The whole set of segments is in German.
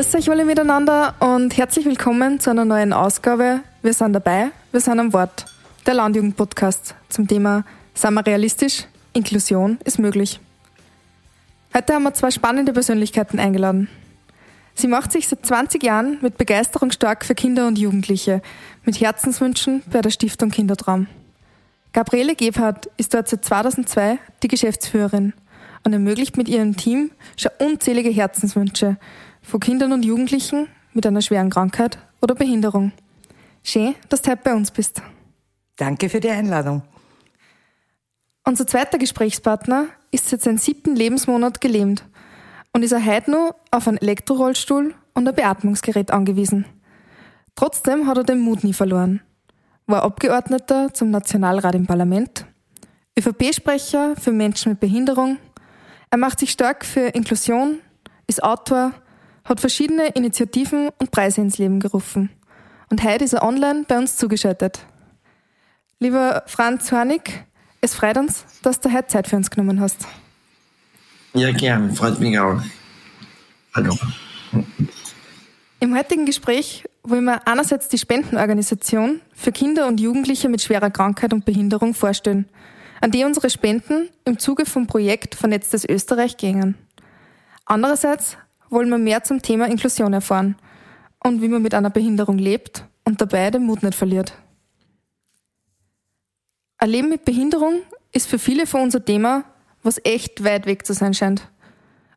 Grüß euch alle miteinander und herzlich willkommen zu einer neuen Ausgabe. Wir sind dabei, wir sind am Wort. Der Landjugend-Podcast zum Thema Sind wir realistisch? Inklusion ist möglich. Heute haben wir zwei spannende Persönlichkeiten eingeladen. Sie macht sich seit 20 Jahren mit Begeisterung stark für Kinder und Jugendliche, mit Herzenswünschen bei der Stiftung Kindertraum. Gabriele Gebhardt ist dort seit 2002 die Geschäftsführerin und ermöglicht mit ihrem Team schon unzählige Herzenswünsche von Kindern und Jugendlichen mit einer schweren Krankheit oder Behinderung. Schön, dass du heute bei uns bist. Danke für die Einladung. Unser zweiter Gesprächspartner ist seit seinem siebten Lebensmonat gelähmt und ist er heute nur auf einen Elektrorollstuhl und ein Beatmungsgerät angewiesen. Trotzdem hat er den Mut nie verloren. War Abgeordneter zum Nationalrat im Parlament, ÖVP-Sprecher für Menschen mit Behinderung. Er macht sich stark für Inklusion, ist Autor, hat verschiedene Initiativen und Preise ins Leben gerufen. Und heute ist er online bei uns zugeschaltet. Lieber Franz Hornig, es freut uns, dass du heute Zeit für uns genommen hast. Ja, gern. Freut mich auch. Hallo. Im heutigen Gespräch wollen wir einerseits die Spendenorganisation für Kinder und Jugendliche mit schwerer Krankheit und Behinderung vorstellen, an die unsere Spenden im Zuge vom Projekt Vernetztes Österreich gingen. Andererseits wollen wir mehr zum Thema Inklusion erfahren und wie man mit einer Behinderung lebt und dabei den Mut nicht verliert. Ein Leben mit Behinderung ist für viele von unser Thema, was echt weit weg zu sein scheint.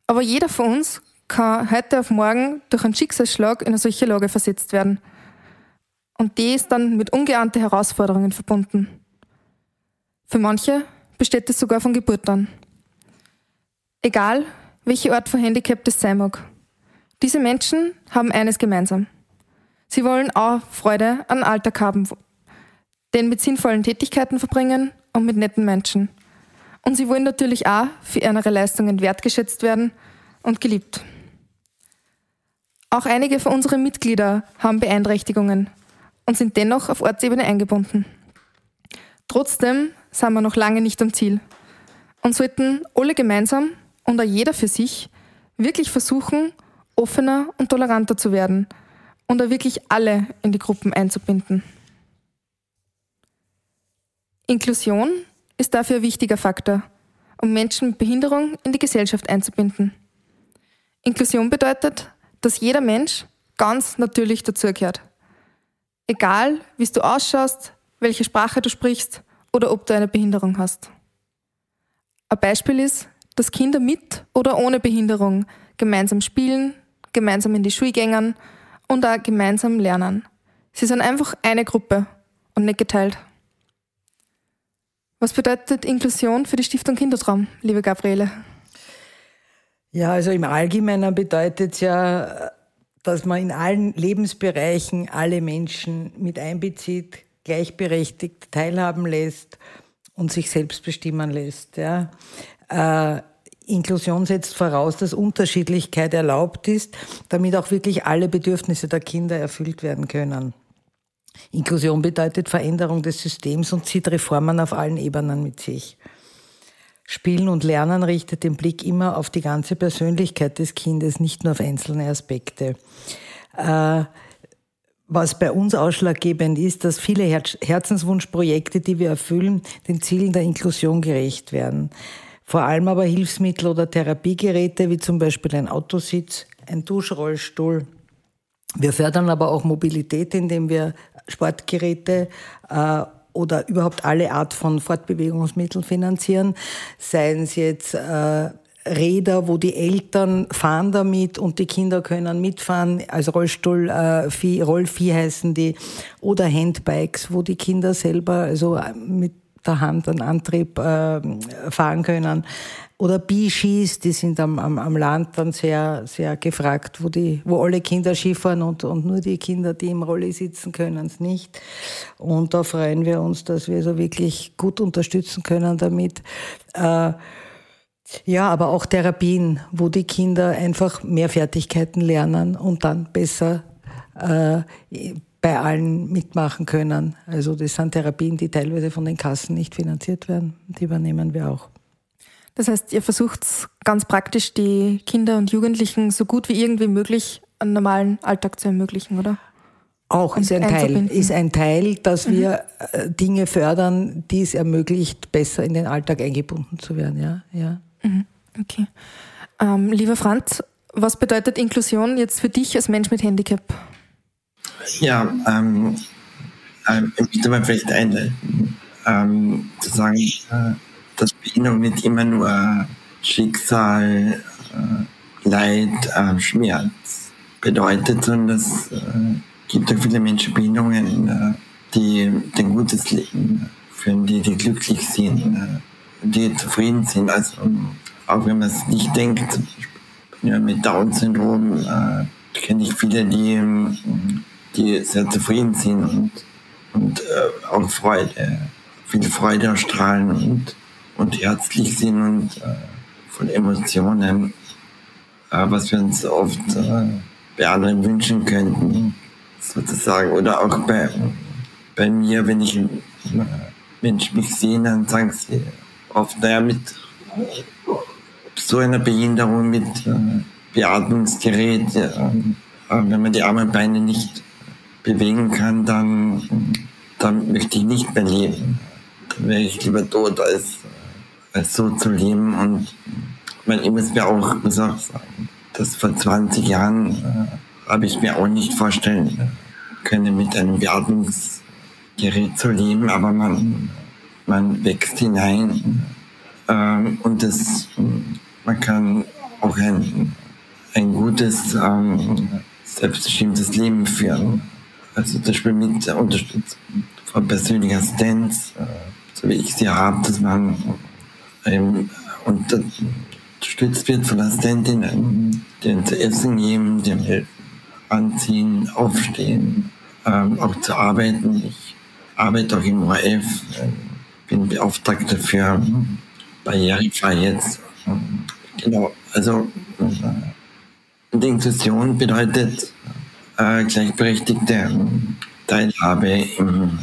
Aber jeder von uns kann heute auf morgen durch einen Schicksalsschlag in eine solche Lage versetzt werden. Und die ist dann mit ungeahnten Herausforderungen verbunden. Für manche besteht es sogar von Geburt an. Egal, welche Art von Handicap das sein mag. Diese Menschen haben eines gemeinsam. Sie wollen auch Freude an Alltag haben, den mit sinnvollen Tätigkeiten verbringen und mit netten Menschen. Und sie wollen natürlich auch für ihre Leistungen wertgeschätzt werden und geliebt. Auch einige von unseren Mitgliedern haben Beeinträchtigungen und sind dennoch auf Ortsebene eingebunden. Trotzdem sind wir noch lange nicht am Ziel und sollten alle gemeinsam und auch jeder für sich wirklich versuchen, offener und toleranter zu werden und auch wirklich alle in die Gruppen einzubinden. Inklusion ist dafür ein wichtiger Faktor, um Menschen mit Behinderung in die Gesellschaft einzubinden. Inklusion bedeutet, dass jeder Mensch ganz natürlich dazugehört. Egal, wie du ausschaust, welche Sprache du sprichst oder ob du eine Behinderung hast. Ein Beispiel ist, dass Kinder mit oder ohne Behinderung gemeinsam spielen, gemeinsam in die Schule gehen und auch gemeinsam lernen. Sie sind einfach eine Gruppe und nicht geteilt. Was bedeutet Inklusion für die Stiftung Kindertraum, liebe Gabriele? Ja, also im Allgemeinen bedeutet es ja, dass man in allen Lebensbereichen alle Menschen mit einbezieht, gleichberechtigt teilhaben lässt und sich selbst bestimmen lässt. Ja. Äh, Inklusion setzt voraus, dass Unterschiedlichkeit erlaubt ist, damit auch wirklich alle Bedürfnisse der Kinder erfüllt werden können. Inklusion bedeutet Veränderung des Systems und zieht Reformen auf allen Ebenen mit sich. Spielen und Lernen richtet den Blick immer auf die ganze Persönlichkeit des Kindes, nicht nur auf einzelne Aspekte. Äh, was bei uns ausschlaggebend ist, dass viele Herzenswunschprojekte, die wir erfüllen, den Zielen der Inklusion gerecht werden. Vor allem aber Hilfsmittel oder Therapiegeräte, wie zum Beispiel ein Autositz, ein Duschrollstuhl. Wir fördern aber auch Mobilität, indem wir Sportgeräte äh, oder überhaupt alle Art von Fortbewegungsmitteln finanzieren, seien es jetzt äh, Räder, wo die Eltern fahren damit und die Kinder können mitfahren, als Rollstuhl, äh, Vieh, Rollvieh heißen die, oder Handbikes, wo die Kinder selber also mit der Hand einen Antrieb äh, fahren können. Oder Biskis, die sind am, am, am Land dann sehr, sehr gefragt, wo, die, wo alle Kinder Skifahren und, und nur die Kinder, die im Rolli sitzen, können es nicht. Und da freuen wir uns, dass wir so wirklich gut unterstützen können damit. Äh, ja, aber auch Therapien, wo die Kinder einfach mehr Fertigkeiten lernen und dann besser äh, bei allen mitmachen können. Also das sind Therapien, die teilweise von den Kassen nicht finanziert werden. Die übernehmen wir auch. Das heißt, ihr versucht ganz praktisch die Kinder und Jugendlichen so gut wie irgendwie möglich einen normalen Alltag zu ermöglichen, oder? Auch ist ein, Teil, ist ein Teil, dass mhm. wir äh, Dinge fördern, die es ermöglicht, besser in den Alltag eingebunden zu werden. Ja, ja. Mhm. Okay. Ähm, lieber Franz, was bedeutet Inklusion jetzt für dich als Mensch mit Handicap? Ja, ähm, ähm, ich möchte mal vielleicht einleiten, ähm, zu sagen, äh, dass Behinderung nicht immer nur Schicksal, äh, Leid, äh, Schmerz bedeutet, sondern es äh, gibt auch viele Menschen Behinderungen, äh, die ein gutes Leben führen, die, die glücklich sind, äh, die zufrieden sind. Also, auch wenn man es nicht denkt, ja, mit Down-Syndrom äh, kenne ich viele, die, die sehr zufrieden sind und, und äh, auch Freude, viel Freude erstrahlen und, und herzlich sind und äh, von Emotionen, äh, was wir uns oft äh, bei anderen wünschen könnten, sozusagen. Oder auch bei, bei mir, wenn ich Menschen mich sehen, dann sagen sie oft, naja, mit so einer Behinderung mit äh, Beatmungsgerät, äh, wenn man die Arme und Beine nicht bewegen kann, dann, dann möchte ich nicht mehr leben. Dann wäre ich lieber tot, als, als so zu leben. Und ich muss mir auch, sagen, dass vor 20 Jahren äh, habe ich mir auch nicht vorstellen können, mit einem Beatmungsgerät zu leben, aber man, man wächst hinein. Ähm, und das man kann auch ein, ein gutes, ähm, selbstbestimmtes Leben führen. Also zum Beispiel mit der Unterstützung von persönlicher Assistenz, äh, so wie ich sie habe, dass man ähm, unterstützt wird von Assistentinnen, die zu essen geben, dem helfen, anziehen, aufstehen, ähm, auch zu arbeiten. Ich arbeite auch im ORF, äh, bin Beauftragter für barrierefrei jetzt Genau, also äh, die Inklusion bedeutet äh, gleichberechtigte Teilhabe im,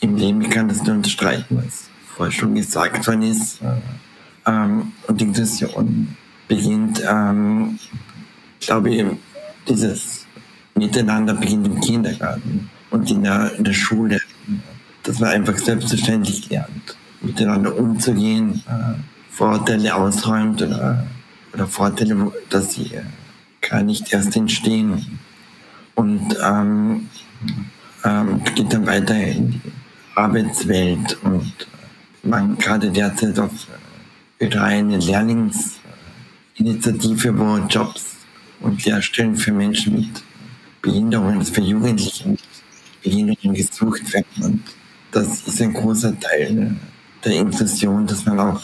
im Leben. Ich kann das nur unterstreichen, was vorher schon gesagt worden ist. Ähm, und die Inklusion beginnt, ähm, glaube ich, dieses Miteinander beginnt im Kindergarten und in der, in der Schule, dass man einfach selbstverständlich lernt, miteinander umzugehen. Äh, Vorteile ausräumt oder, oder Vorteile, dass sie gar nicht erst entstehen. Und ähm, ähm, geht dann weiter in die Arbeitswelt und man gerade derzeit auf ihre eine Lehrlingsinitiative, wo Jobs und Lehrstellen für Menschen mit Behinderungen, also für Jugendliche mit Behinderungen gesucht werden. Und das ist ein großer Teil der Inklusion, dass man auch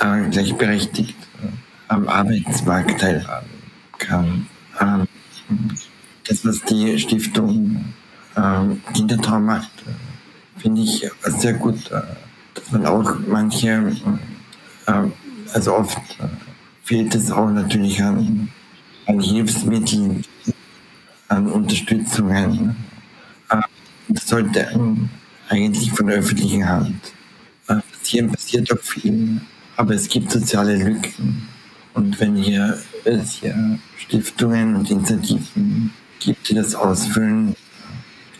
äh, gleichberechtigt äh, am Arbeitsmarkt teilhaben kann. Ähm, das, was die Stiftung ähm, Kindertraum macht, äh, finde ich sehr gut, äh, dass man auch manche, äh, also oft äh, fehlt es auch natürlich an, an Hilfsmitteln, an Unterstützungen. das sollte eigentlich von der öffentlichen Hand passieren, passiert auch viel. Aber es gibt soziale Lücken. Und wenn hier es hier Stiftungen und Initiativen gibt, die das ausfüllen,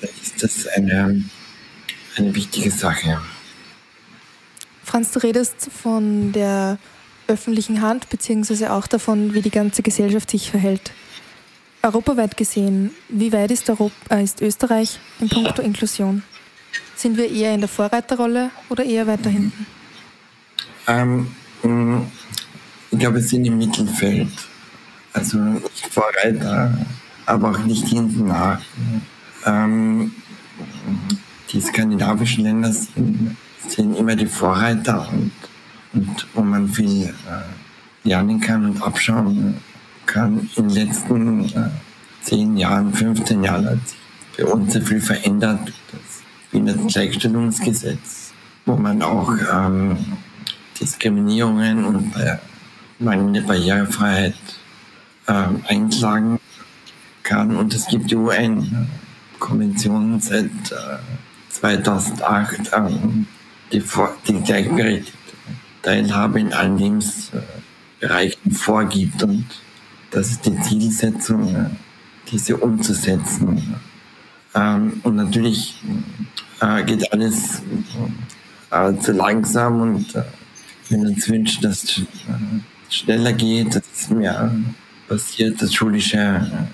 ist das eine, eine wichtige Sache. Franz, du redest von der öffentlichen Hand, beziehungsweise auch davon, wie die ganze Gesellschaft sich verhält. Europaweit gesehen, wie weit ist, Europa, äh, ist Österreich in puncto Inklusion? Sind wir eher in der Vorreiterrolle oder eher weiter hinten? Ähm, mm, ich glaube, wir sind im Mittelfeld. Also nicht Vorreiter, aber auch nicht hinten nach. Ähm, die skandinavischen Länder sind, sind, immer die Vorreiter und, und wo man viel äh, lernen kann und abschauen kann. In den letzten äh, 10 Jahren, 15 Jahren hat sich bei uns sehr viel verändert. Das Wiener Gleichstellungsgesetz, wo man auch ähm, Diskriminierungen und äh, mangelnde Barrierefreiheit äh, einklagen kann. Und es gibt die UN-Konvention seit äh, 2008, äh, die, gleichberechtigte Teilhabe in allen Lebensbereichen vorgibt. Und das ist die Zielsetzung, diese umzusetzen. Ähm, und natürlich äh, geht alles äh, zu langsam und äh, wenn uns wünschen, dass es schneller geht, dass es mehr passiert, dass schulische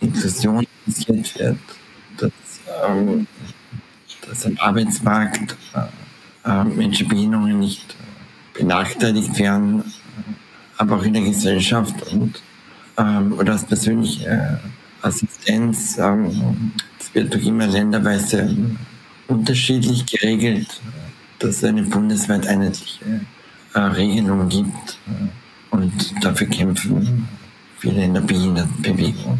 Inklusion passiert wird, dass, ähm, dass am Arbeitsmarkt äh, Menschen Behinderungen nicht benachteiligt werden, aber auch in der Gesellschaft und ähm, oder als persönliche Assistenz. Ähm, das wird doch immer länderweise unterschiedlich geregelt, dass es eine bundesweit einheitliche äh, Regelung gibt. Und dafür kämpfen viele in der Behindertenbewegung.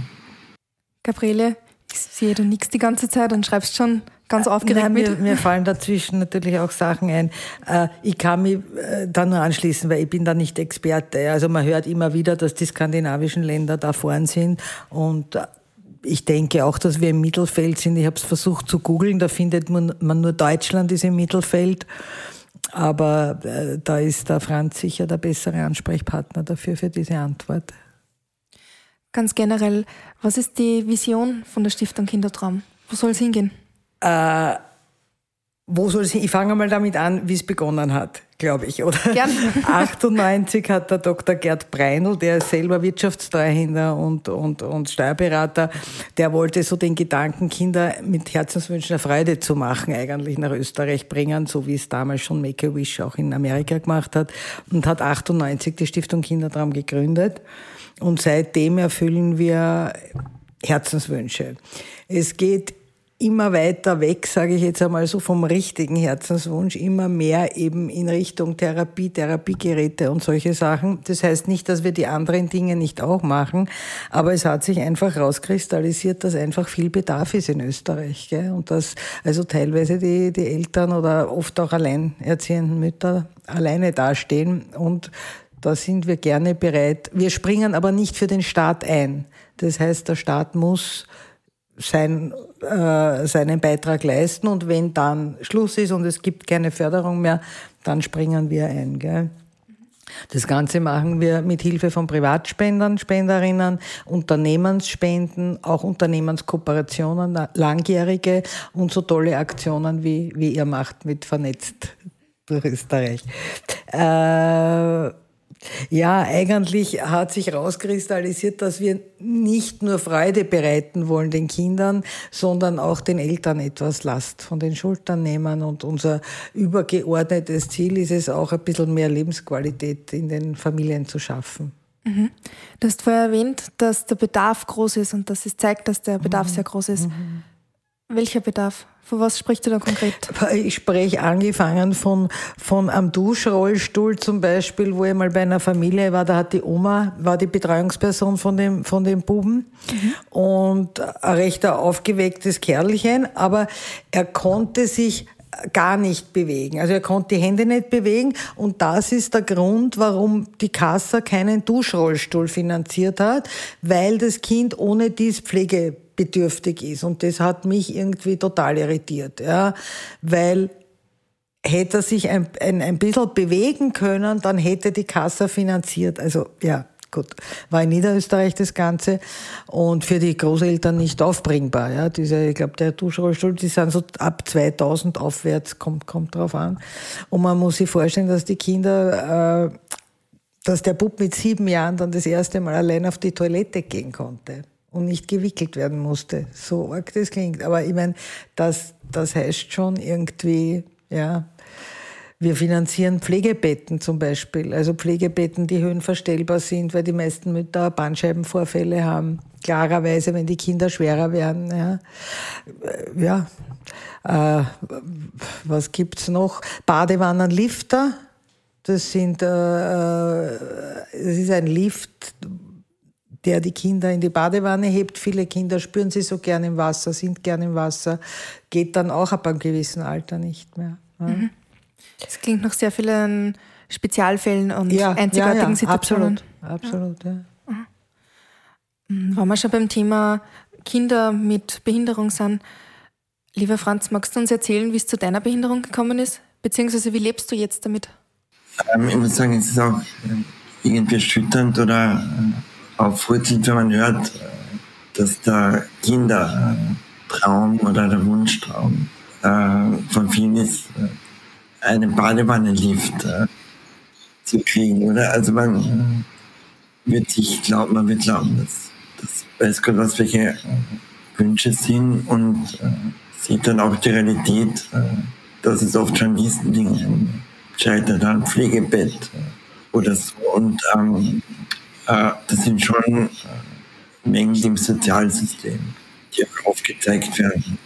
Gabriele, ich sehe, du nix die ganze Zeit und schreibst schon ganz aufgeregt Nein, mit. Mir, mir fallen dazwischen natürlich auch Sachen ein. Äh, ich kann mich äh, da nur anschließen, weil ich bin da nicht Experte. Also man hört immer wieder, dass die skandinavischen Länder da vorn sind und äh, ich denke auch, dass wir im Mittelfeld sind. Ich habe es versucht zu googeln, da findet man, man nur Deutschland ist im Mittelfeld. Aber da ist der Franz sicher der bessere Ansprechpartner dafür, für diese Antwort. Ganz generell, was ist die Vision von der Stiftung Kindertraum? Wo soll es hingehen? Äh, wo soll es hin? Ich fange mal damit an, wie es begonnen hat, glaube ich, oder? Gern. 98 hat der Dr. Gerd Breinl, der ist selber Wirtschaftssteuerhändler und, und, und Steuerberater, der wollte so den Gedanken, Kinder mit Herzenswünschen eine Freude zu machen, eigentlich nach Österreich bringen, so wie es damals schon Make-A-Wish auch in Amerika gemacht hat und hat 98 die Stiftung Kindertraum gegründet. Und seitdem erfüllen wir Herzenswünsche. Es geht immer weiter weg, sage ich jetzt einmal so vom richtigen Herzenswunsch, immer mehr eben in Richtung Therapie, Therapiegeräte und solche Sachen. Das heißt nicht, dass wir die anderen Dinge nicht auch machen, aber es hat sich einfach rauskristallisiert, dass einfach viel Bedarf ist in Österreich. Gell? Und dass also teilweise die, die Eltern oder oft auch alleinerziehenden Mütter alleine dastehen und da sind wir gerne bereit. Wir springen aber nicht für den Staat ein. Das heißt, der Staat muss sein, äh, seinen Beitrag leisten und wenn dann Schluss ist und es gibt keine Förderung mehr, dann springen wir ein. Gell? Das Ganze machen wir mit Hilfe von Privatspendern, Spenderinnen, Unternehmensspenden, auch Unternehmenskooperationen, langjährige und so tolle Aktionen, wie, wie ihr macht mit Vernetzt durch Österreich. Äh, ja, eigentlich hat sich herauskristallisiert, dass wir nicht nur Freude bereiten wollen den Kindern, sondern auch den Eltern etwas Last von den Schultern nehmen. Und unser übergeordnetes Ziel ist es auch, ein bisschen mehr Lebensqualität in den Familien zu schaffen. Mhm. Du hast vorher erwähnt, dass der Bedarf groß ist und dass es zeigt, dass der Bedarf mhm. sehr groß ist. Mhm. Welcher Bedarf? Von was sprichst du da konkret? Ich spreche angefangen von, von am Duschrollstuhl zum Beispiel, wo ich mal bei einer Familie war, da hat die Oma, war die Betreuungsperson von dem, von dem Buben mhm. und ein recht aufgewecktes Kerlchen, aber er konnte sich gar nicht bewegen. Also er konnte die Hände nicht bewegen und das ist der Grund, warum die Kasse keinen Duschrollstuhl finanziert hat, weil das Kind ohne dies pflegebedürftig ist und das hat mich irgendwie total irritiert, ja, weil hätte er sich ein, ein, ein bisschen bewegen können, dann hätte die Kasse finanziert. Also ja, gut, war in Niederösterreich das Ganze und für die Großeltern nicht aufbringbar. Ja, diese, ich glaube, der Duschrollstuhl, die sind so ab 2000 aufwärts, kommt, kommt drauf an. Und man muss sich vorstellen, dass die Kinder, äh, dass der Bub mit sieben Jahren dann das erste Mal allein auf die Toilette gehen konnte und nicht gewickelt werden musste. So arg das klingt. Aber ich meine, das, das heißt schon irgendwie, ja, wir finanzieren Pflegebetten zum Beispiel, also Pflegebetten, die höhenverstellbar sind, weil die meisten Mütter Bandscheibenvorfälle haben. Klarerweise, wenn die Kinder schwerer werden. Ja, ja. Äh, was gibt's noch? Badewannenlifter. Das sind, äh, äh, das ist ein Lift, der die Kinder in die Badewanne hebt. Viele Kinder spüren sie so gern im Wasser, sind gern im Wasser, geht dann auch ab einem gewissen Alter nicht mehr. Ja. Mhm. Das klingt nach sehr vielen Spezialfällen und ja, einzigartigen ja, ja, Situationen. Absolut, absolut ja. Mhm. Wenn wir schon beim Thema Kinder mit Behinderung sind, lieber Franz, magst du uns erzählen, wie es zu deiner Behinderung gekommen ist? Beziehungsweise wie lebst du jetzt damit? Ähm, ich muss sagen, es ist auch äh, irgendwie erschütternd oder äh, aufrüttelt, wenn man hört, dass der Kindertraum oder der Wunschtraum äh, von vielen ist, äh, einen Badewannenlift äh, zu kriegen, oder? Also man äh, wird sich glauben, man wird glauben, dass, dass weiß Gott was welche Wünsche sind und äh, sieht dann auch die Realität, äh, dass es oft schon diesen Dingen scheitert, ein Pflegebett äh, oder so. Und ähm, äh, das sind schon äh, Mängel im Sozialsystem, die auch aufgezeigt werden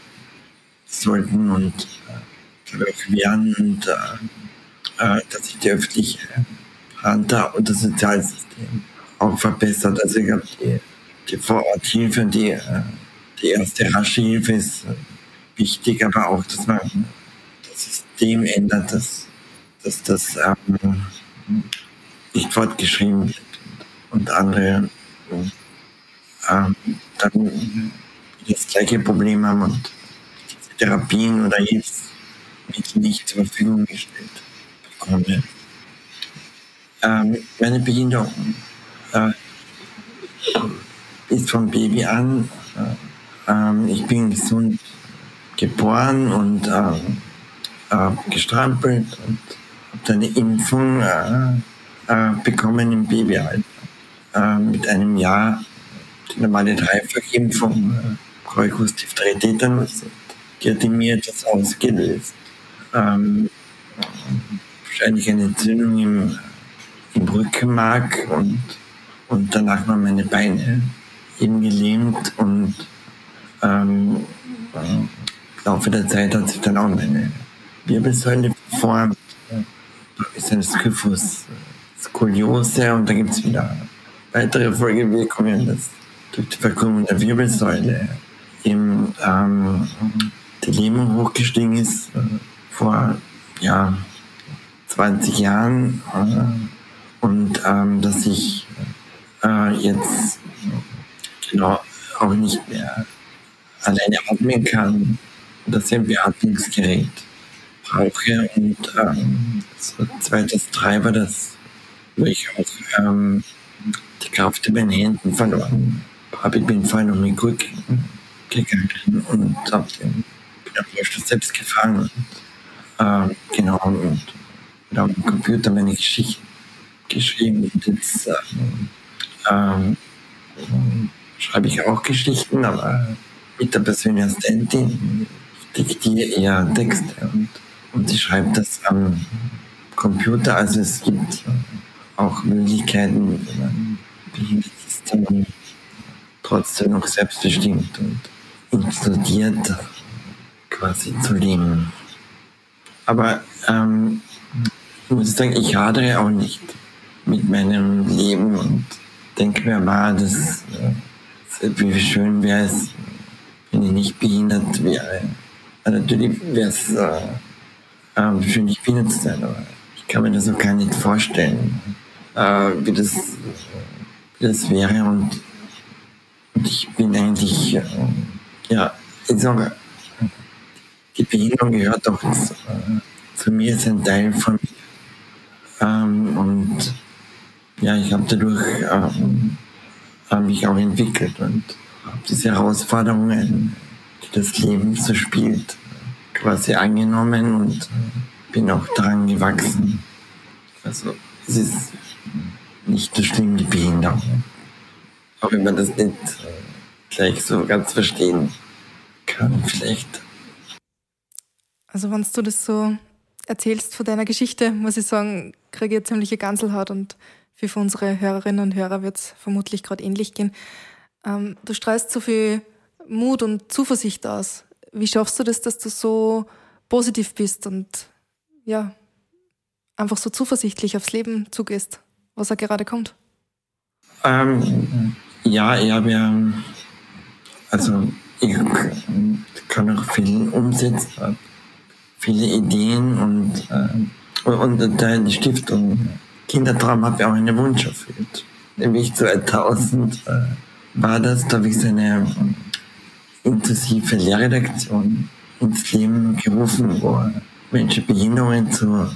sollten und äh, auch werden und äh, dass sich die öffentliche Hand da und das Sozialsystem auch verbessert. Also ich glaube, die, die Vororthilfe und die, die erste rasche Hilfe ist wichtig, aber auch, dass man das System ändert, dass, dass das ähm, nicht fortgeschrieben wird und andere ähm, dann das gleiche Problem haben und Therapien oder Hilfsmittel nicht zur Verfügung gestellt bekommen. Ähm, meine Behinderung äh, ist von Baby an. Äh, äh, ich bin gesund geboren und äh, äh, gestrampelt und habe eine Impfung äh, äh, bekommen im Babyalter. Äh, mit einem Jahr die normale Dreifachimpfung, äh, Coicus diphtheria die hat in mir etwas ausgelöst. Ähm, wahrscheinlich eine Entzündung im, im Rückenmark und, und danach waren meine Beine eben gelähmt und ähm, Laufe der Zeit hat sich dann auch meine Wirbelsäule verformt. Da ist ein Skyphus, Skoliose und da gibt es wieder weitere Folgewirkungen, dass durch die Verkrümmung der Wirbelsäule. Eben ähm, Lähmung hochgestiegen ist äh, vor ja, 20 Jahren äh, und ähm, dass ich äh, jetzt genau auch nicht mehr alleine atmen kann dass ich ein Beatmungsgerät brauche. Und ähm, so zweites Treiber, das ich auch ähm, die Kraft in meinen Händen verloren habe. Ich bin vorhin um den Rücken gegangen und habe den, Rollstuhl selbst gefangen. Und, ähm, genau, und, und auf dem Computer meine Geschichten geschrieben und jetzt ähm, schreibe ich auch Geschichten, aber mit der persönlichen Assistentin diktiere eher Texte und, und sie schreibt das am Computer. Also es gibt auch Möglichkeiten, behindert ist, dann trotzdem noch selbstbestimmt und inkludiert quasi zu leben. Aber ähm, ich muss sagen, ich hadere auch nicht mit meinem Leben und denke mir, war das, äh, wie schön wäre es, wenn ich nicht behindert wäre. Also natürlich wäre es äh, äh, schön, nicht Biene zu sein, aber ich kann mir das auch gar nicht vorstellen, äh, wie, das, das wäre. Und, ich bin eigentlich, äh, ja, ich sage, die Behinderung gehört auch zu, zu mir, ist ein Teil von mir. Ähm, und ja, ich habe dadurch ähm, mich auch entwickelt und habe diese Herausforderungen das Leben so spielt, quasi angenommen und bin auch daran gewachsen. Also es ist nicht so schlimm, die Behinderung. Auch wenn man das nicht gleich so ganz verstehen kann, vielleicht. Also wenn du das so erzählst von deiner Geschichte, muss ich sagen, kriege ich eine ziemliche Ganselhaut und für unsere Hörerinnen und Hörer wird es vermutlich gerade ähnlich gehen. Ähm, du strahlst so viel Mut und Zuversicht aus. Wie schaffst du das, dass du so positiv bist und ja, einfach so zuversichtlich aufs Leben zugehst, was er gerade kommt? Ähm, ja, ich habe ja, also ich kann auch viel umsetzen, viele Ideen und, äh, und, die Stiftung Kindertraum habe ich auch einen Wunsch erfüllt. Nämlich 2000 äh, war das, da habe ich so eine intensive Lehrredaktion ins Leben gerufen, wo Menschen mit Behinderungen zu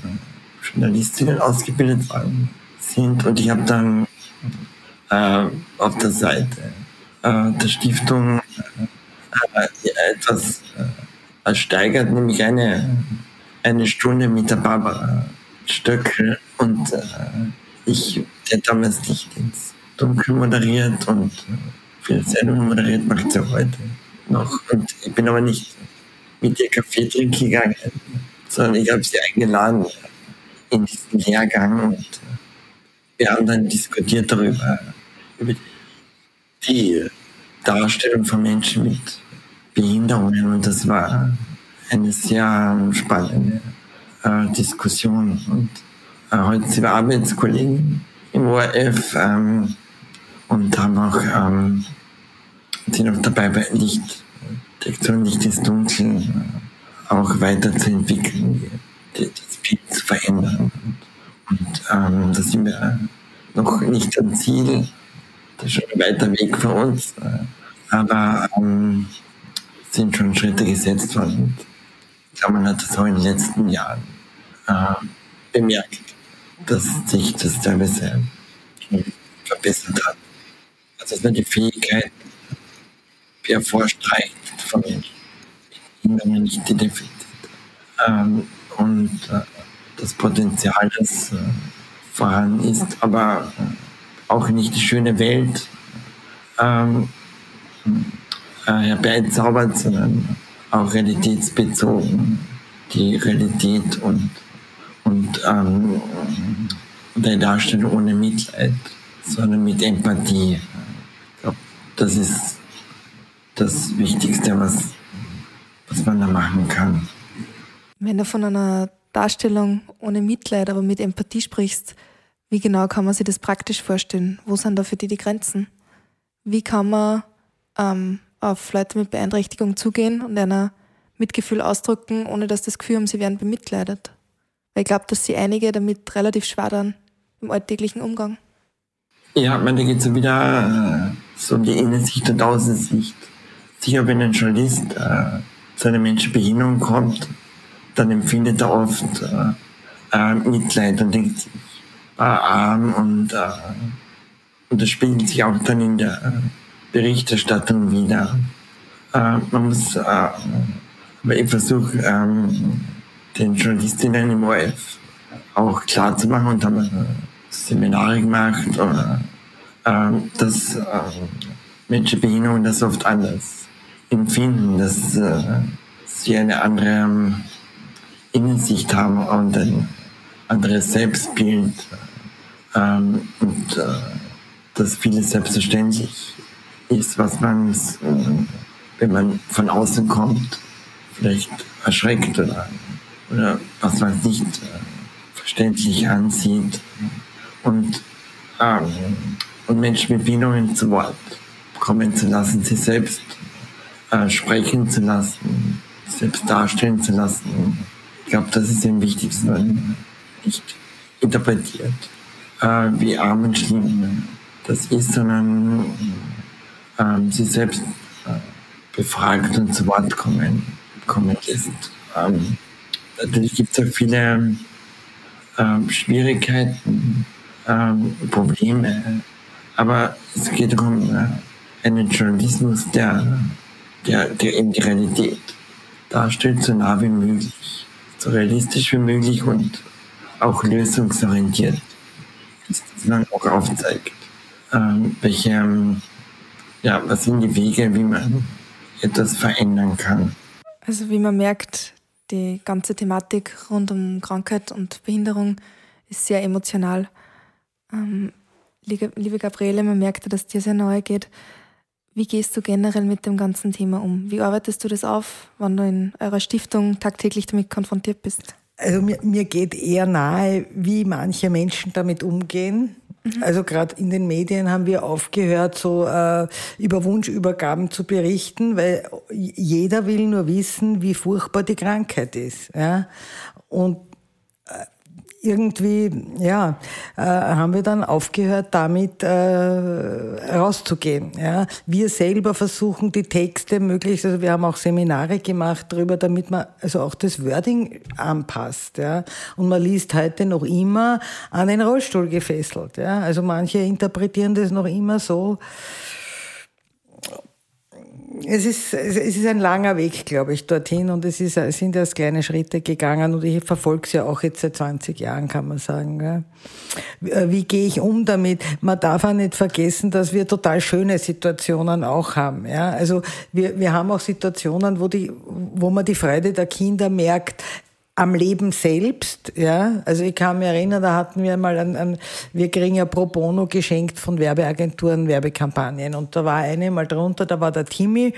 Journalistinnen ausgebildet worden sind. Und ich habe dann äh, auf der Seite äh, der Stiftung äh, etwas äh, steigert, nämlich eine, eine Stunde mit der Barbara Stöckel und äh, ich, der damals nicht ins Dunkel moderiert und viele Sendungen moderiert, macht sie heute noch. Und ich bin aber nicht mit ihr Kaffee trinken gegangen, sondern ich habe sie eingeladen in diesen Lehrgang und wir haben dann diskutiert darüber, über die Darstellung von Menschen mit Behinderungen und das war eine sehr spannende äh, Diskussion. Und äh, heute sind wir Arbeitskollegen im ORF ähm, und haben auch, ähm, sind auch dabei, bei Lichtdetektion, Licht ist dunkel, äh, auch weiterzuentwickeln, die, das Bild zu verändern. Und ähm, da sind wir noch nicht am Ziel, das ist schon ein weiter Weg für uns, äh, aber ähm, sind schon Schritte gesetzt worden. Ich glaube, man hat das auch in den letzten Jahren äh, bemerkt, dass sich das teilweise verbessert hat. Also dass man die Fähigkeit hervorstreicht von Menschen, Behinderungen nicht die Defizite. Ähm, und äh, das Potenzial, das äh, vorhanden ist, aber auch nicht die schöne Welt ähm, äh, herbeizaubert, sondern auch realitätsbezogen die Realität und, und ähm, eine Darstellung ohne Mitleid, sondern mit Empathie. Ich glaube, das ist das Wichtigste, was, was man da machen kann. Wenn du von einer Darstellung ohne Mitleid, aber mit Empathie sprichst, wie genau kann man sich das praktisch vorstellen? Wo sind da für dich die Grenzen? Wie kann man ähm, auf Leute mit Beeinträchtigung zugehen und einer Mitgefühl ausdrücken, ohne dass das Gefühl haben, sie werden bemitleidet. Weil ich glaube, dass sie einige damit relativ schwer dann im alltäglichen Umgang. Ja, man, da geht es wieder äh, so um die Innensicht und Außensicht. Sicher, wenn ein Journalist äh, zu einer Menschenbehinderung kommt, dann empfindet er oft äh, äh, Mitleid und denkt war arm und, äh, und das spiegelt sich auch dann in der äh, Berichterstattung wieder. Äh, man muss, äh, aber ich versuche ähm, den Journalistinnen im ORF auch klar zu machen und haben äh, Seminare gemacht oder äh, dass äh, Menschen Behinderung das oft anders empfinden, dass äh, sie eine andere ähm, Innensicht haben und ein anderes Selbstbild ähm, und äh, dass vieles selbstverständlich ist, was man, wenn man von außen kommt, vielleicht erschreckt oder, oder was man nicht äh, verständlich ansieht. Und, ähm, und Menschen mit Behinderungen zu Wort kommen zu lassen, sie selbst äh, sprechen zu lassen, selbst darstellen zu lassen. Ich glaube, das ist am wichtigsten, wenn nicht interpretiert, äh, wie arm und schlimm das ist, sondern ähm, sie selbst äh, befragt und zu Wort kommen, kommen lässt. Ähm, natürlich gibt es auch viele ähm, Schwierigkeiten, ähm, Probleme, aber es geht darum, äh, einen Journalismus, der, der, der eben die Realität darstellt, so nah wie möglich, so realistisch wie möglich und auch lösungsorientiert, dass man auch aufzeigt, ähm, welche ähm, ja, was sind die Wege, wie man etwas verändern kann? Also wie man merkt, die ganze Thematik rund um Krankheit und Behinderung ist sehr emotional. Ähm, liebe Gabriele, man merkt, dass dir sehr nahe geht. Wie gehst du generell mit dem ganzen Thema um? Wie arbeitest du das auf, wenn du in eurer Stiftung tagtäglich damit konfrontiert bist? Also mir, mir geht eher nahe, wie manche Menschen damit umgehen. Mhm. Also gerade in den Medien haben wir aufgehört, so äh, über Wunschübergaben zu berichten, weil jeder will nur wissen, wie furchtbar die Krankheit ist. Ja? Und äh, irgendwie, ja, äh, haben wir dann aufgehört, damit äh, rauszugehen. Ja. Wir selber versuchen die Texte möglichst, also wir haben auch Seminare gemacht darüber, damit man also auch das Wording anpasst. Ja. Und man liest heute noch immer an den Rollstuhl gefesselt. Ja. Also manche interpretieren das noch immer so, es ist, es ist ein langer Weg, glaube ich, dorthin und es, ist, es sind erst kleine Schritte gegangen und ich verfolge es ja auch jetzt seit 20 Jahren, kann man sagen. Wie, wie gehe ich um damit? Man darf auch nicht vergessen, dass wir total schöne Situationen auch haben. Ja? Also wir, wir haben auch Situationen, wo, die, wo man die Freude der Kinder merkt, am Leben selbst, ja. Also ich kann mich erinnern, da hatten wir mal ein, ein, wir kriegen ja pro bono geschenkt von Werbeagenturen Werbekampagnen und da war eine mal drunter, da war der Timmy,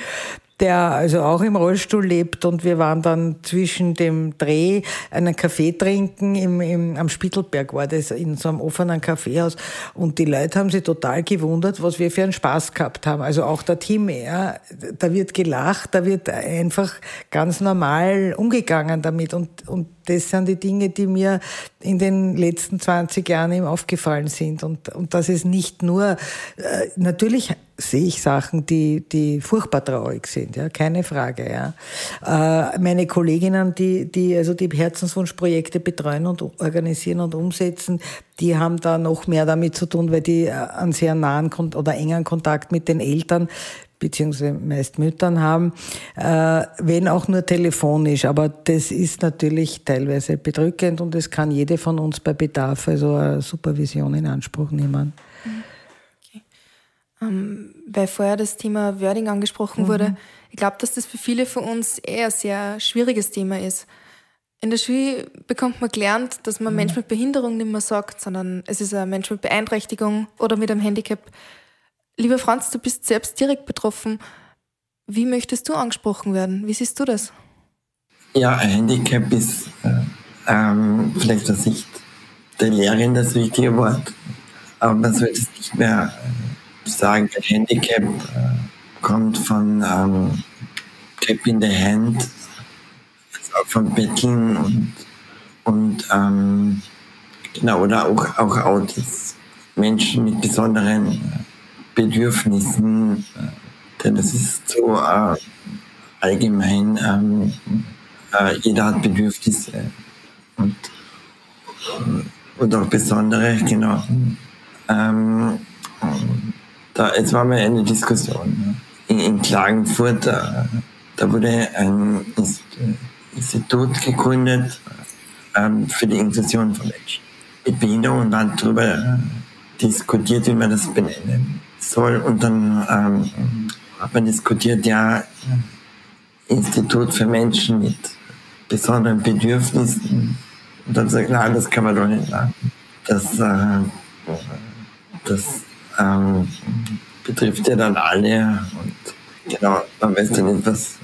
der also auch im Rollstuhl lebt und wir waren dann zwischen dem Dreh einen Kaffee trinken im, im, am Spittelberg war das in so einem offenen Kaffeehaus und die Leute haben sich total gewundert, was wir für einen Spaß gehabt haben. Also auch der Team, ja, da wird gelacht, da wird einfach ganz normal umgegangen damit und, und das sind die Dinge, die mir in den letzten 20 Jahren eben aufgefallen sind. Und, und das ist nicht nur, äh, natürlich sehe ich Sachen, die, die furchtbar traurig sind, ja, keine Frage, ja. Äh, meine Kolleginnen, die, die also die Herzenswunschprojekte betreuen und organisieren und umsetzen, die haben da noch mehr damit zu tun, weil die äh, einen sehr nahen oder engen Kontakt mit den Eltern beziehungsweise meist Müttern haben, äh, wenn auch nur telefonisch. Aber das ist natürlich teilweise bedrückend und es kann jede von uns bei Bedarf also eine Supervision in Anspruch nehmen. Ähm, weil vorher das Thema Wording angesprochen mhm. wurde, ich glaube, dass das für viele von uns eher ein sehr schwieriges Thema ist. In der Schule bekommt man gelernt, dass man mhm. Mensch mit Behinderung nicht mehr sagt, sondern es ist ein Mensch mit Beeinträchtigung oder mit einem Handicap. Lieber Franz, du bist selbst direkt betroffen. Wie möchtest du angesprochen werden? Wie siehst du das? Ja, ein Handicap ist äh, ähm, vielleicht aus Sicht der Lehrerin das wichtige Wort, aber man sollte es nicht mehr äh, sagen. Ein Handicap äh, kommt von ähm, Cap in the Hand, von Betteln und, und ähm, genau, oder auch, auch Autis, Menschen mit besonderen Bedürfnissen, denn es ist so äh, allgemein, ähm, äh, jeder hat Bedürfnisse und, und auch besondere, genau. Ähm, da, jetzt war mal eine Diskussion in, in Klagenfurt, äh, da wurde ein Institut gegründet ähm, für die Inklusion von Menschen mit Behinderung und dann darüber diskutiert, wie man das benennen soll. Und dann ähm, hat man diskutiert, ja, Institut für Menschen mit besonderen Bedürfnissen. Und dann sagt, nein, das kann man doch nicht machen. Das, äh, das ähm, betrifft ja dann alle. Und genau, man weiß dann nicht, was,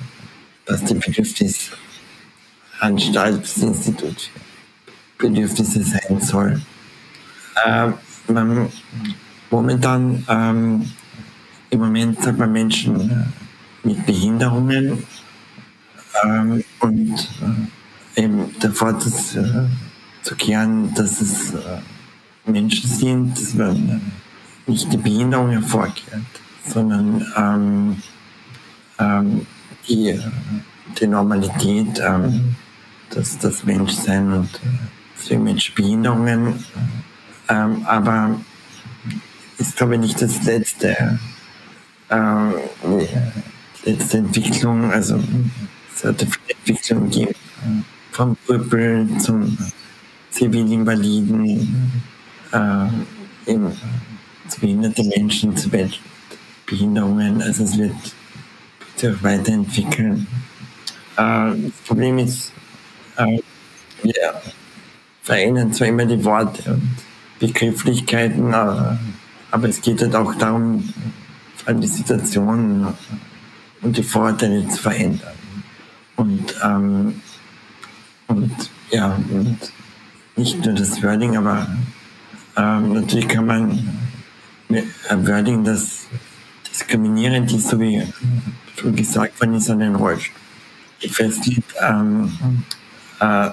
was die Bedürfnisanstalt, das Institut für Bedürfnisse sein soll. Äh, man, momentan ähm, im Moment sagt man Menschen mit Behinderungen ähm, und äh, eben davor zu, äh, zu kehren, dass es äh, Menschen sind, dass man nicht die Behinderung hervorkehrt, sondern ähm, ähm, die, die Normalität, ähm, dass das Menschsein und deswegen Menschbehinderungen, ähm, aber ist, glaube ich, nicht das letzte, äh, letzte Entwicklung. Also es hat eine Entwicklung gegeben. Vom Krüppel zum Zivilinvaliden, äh, eben behinderte Menschen, zu Behinderungen. Also es wird sich weiterentwickeln. Äh, das Problem ist, äh, wir verändern zwar immer die Worte und Begrifflichkeiten, aber aber es geht halt auch darum, die Situation und die Vorurteile zu verändern. Und, ähm, und ja, und nicht nur das Wording, aber ähm, natürlich kann man Wording, das diskriminierend ist, so wie schon gesagt worden ist, an den Rollstuhl festlegt, ähm, äh,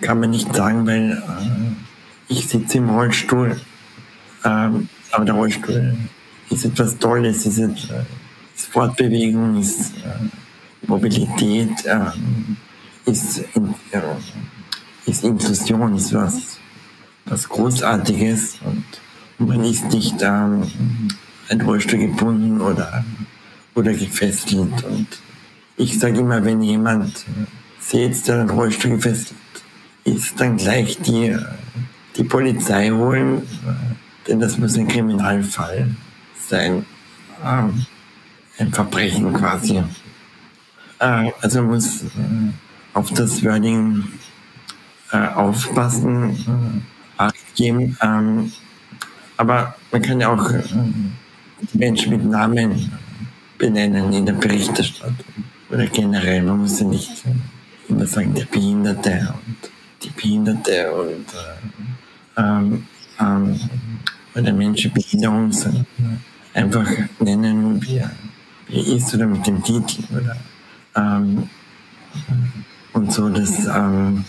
kann man nicht sagen, weil äh, ich sitze im Rollstuhl. Ähm, aber der Rollstuhl ist etwas Tolles, ist, ist Fortbewegung, ist äh, Mobilität, äh, ist, ist Inklusion, ist was, was Großartiges und man ist nicht ähm, ein Rollstuhl gebunden oder, oder gefesselt. Und ich sage immer, wenn jemand sieht, der einen Rollstuhl gefesselt ist, dann gleich die, die Polizei holen, denn das muss ein Kriminalfall sein. Ähm, ein Verbrechen quasi. Äh, also muss äh, auf das Wording äh, aufpassen, äh, Acht geben. Ähm, aber man kann ja auch äh, Menschen mit Namen benennen in der Berichterstattung oder generell. Man muss ja nicht immer sagen, der Behinderte und die Behinderte und äh, ähm, ähm, oder Menschen mit Behinderung, sondern einfach nennen, wie er, wie ist oder mit dem Titel oder ähm, und so das, ähm,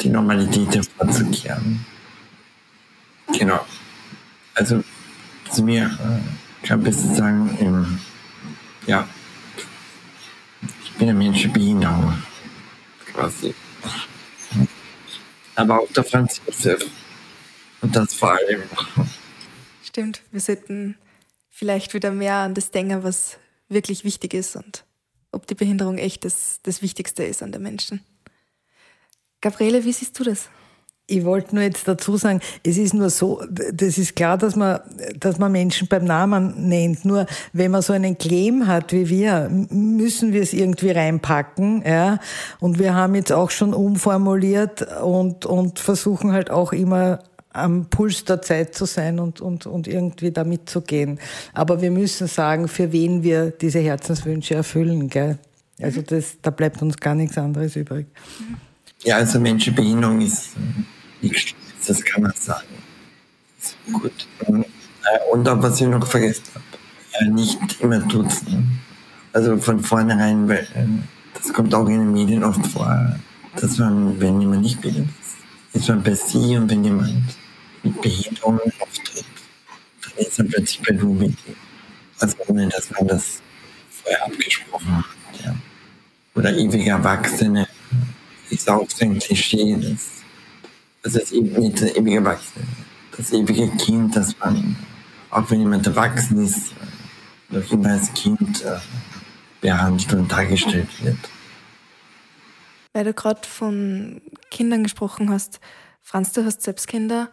die Normalität hervorzukehren. Genau. Also zu mir äh, kann ich sagen, ähm, ja, ich bin ein Mensch mit Behinderung, quasi. Aber auch der Franz Josef. Und das vor allem. Stimmt, wir sollten vielleicht wieder mehr an das denken, was wirklich wichtig ist und ob die Behinderung echt das, das Wichtigste ist an den Menschen. Gabriele, wie siehst du das? Ich wollte nur jetzt dazu sagen, es ist nur so, das ist klar, dass man, dass man Menschen beim Namen nennt. Nur wenn man so einen Claim hat wie wir, müssen wir es irgendwie reinpacken, ja. Und wir haben jetzt auch schon umformuliert und, und versuchen halt auch immer am Puls der Zeit zu sein und, und, und irgendwie da mitzugehen. Aber wir müssen sagen, für wen wir diese Herzenswünsche erfüllen, gell? Also das, da bleibt uns gar nichts anderes übrig. Ja, also Menschenbehinderung ist das kann man sagen. Gut. Und, äh, und auch, was ich noch vergessen habe, äh, nicht immer duzen. Also von vornherein, weil äh, das kommt auch in den Medien oft vor, dass man, wenn jemand nicht behindert ist, ist man bei sie und wenn jemand mit Behinderung auftritt, dann ist er plötzlich bei du mit ihm. Also ohne, dass man das vorher abgesprochen hat. Ja. Oder ewige Erwachsene ist auch so ein Klischee, das das ist eben nicht der ewige Erwachsene. Das ewige Kind, das man, auch wenn jemand erwachsen ist, noch immer als Kind äh, behandelt und dargestellt wird. Weil du gerade von Kindern gesprochen hast, Franz, du hast selbst Kinder.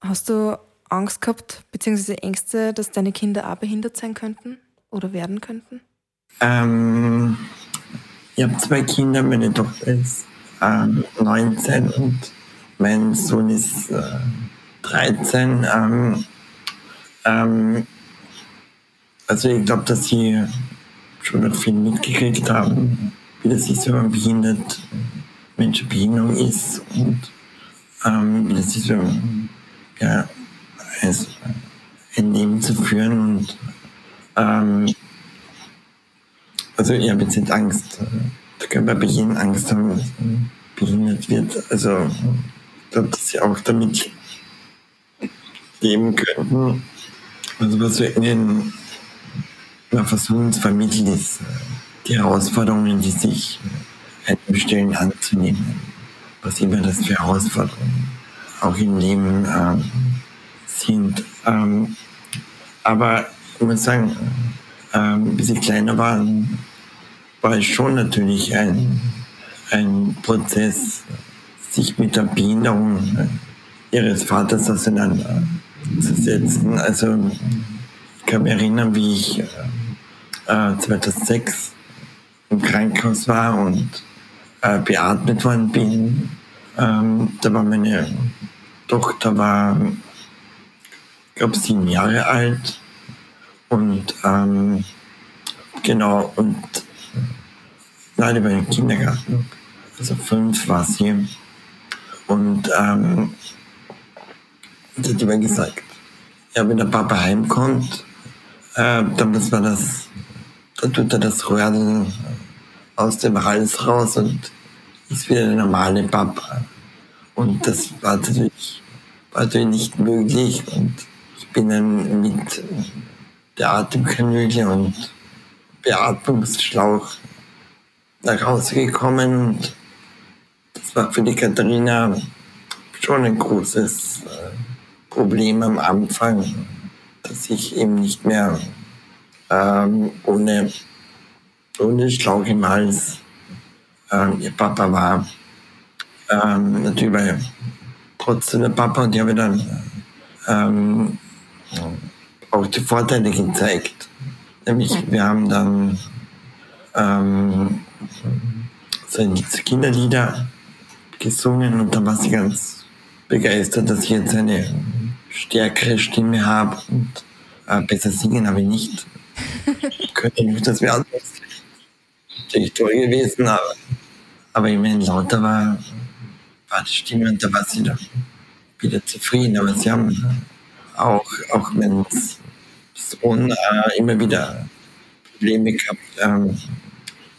Hast du Angst gehabt, beziehungsweise Ängste, dass deine Kinder auch behindert sein könnten oder werden könnten? Ähm, ich habe zwei Kinder, meine Tochter ist ähm, 19 und mein Sohn ist äh, 13. Ähm, ähm, also ich glaube, dass sie schon viel mitgekriegt haben, wie das man behindert, Menschenbehinderung ist und ähm, wie das man ja, also ein Leben zu führen und ähm, also ich habe jetzt nicht Angst. Man bei jedem Angst haben, behindert wird. Also dass sie auch damit leben könnten. Also was wir ihnen versuchen zu vermitteln, ist die Herausforderungen, die sich einem stellen, anzunehmen. Was immer das für Herausforderungen auch im Leben ähm, sind. Ähm, aber ich muss sagen, ähm, bis ich kleiner war, war es schon natürlich ein, ein Prozess, sich mit der Behinderung ihres Vaters auseinanderzusetzen. Also ich kann mich erinnern, wie ich äh, 2006 im Krankenhaus war und äh, beatmet worden bin. Ähm, da war meine Tochter, war, glaube, sieben Jahre alt. Und ähm, genau, und nein, war im Kindergarten. Also fünf war sie. Und ähm, das hat immer gesagt, ja, wenn der Papa heimkommt, äh, dann muss man das, dann tut er das Röhren aus dem Hals raus und ist wieder der normale Papa. Und das war natürlich, war natürlich nicht möglich. Und ich bin dann mit der Atemkanüle und Beatmungsschlauch nach Hause gekommen. Und das war für die Katharina schon ein großes äh, Problem am Anfang, dass ich eben nicht mehr ähm, ohne, ohne Schlauch im Hals ähm, ihr Papa war. Ähm, natürlich war trotzdem der Papa und ich habe dann ähm, auch die Vorteile gezeigt. Nämlich, wir haben dann ähm, so Kinderlieder gesungen und da war sie ganz begeistert, dass ich jetzt eine stärkere Stimme habe und äh, besser singen habe ich nicht. Könnte nicht, das wäre anders. Natürlich toll gewesen, aber, aber ich meine, lauter war, war die Stimme und da war sie dann wieder zufrieden. Aber sie haben auch, auch wenn es Sohn äh, immer wieder Probleme gehabt, ähm,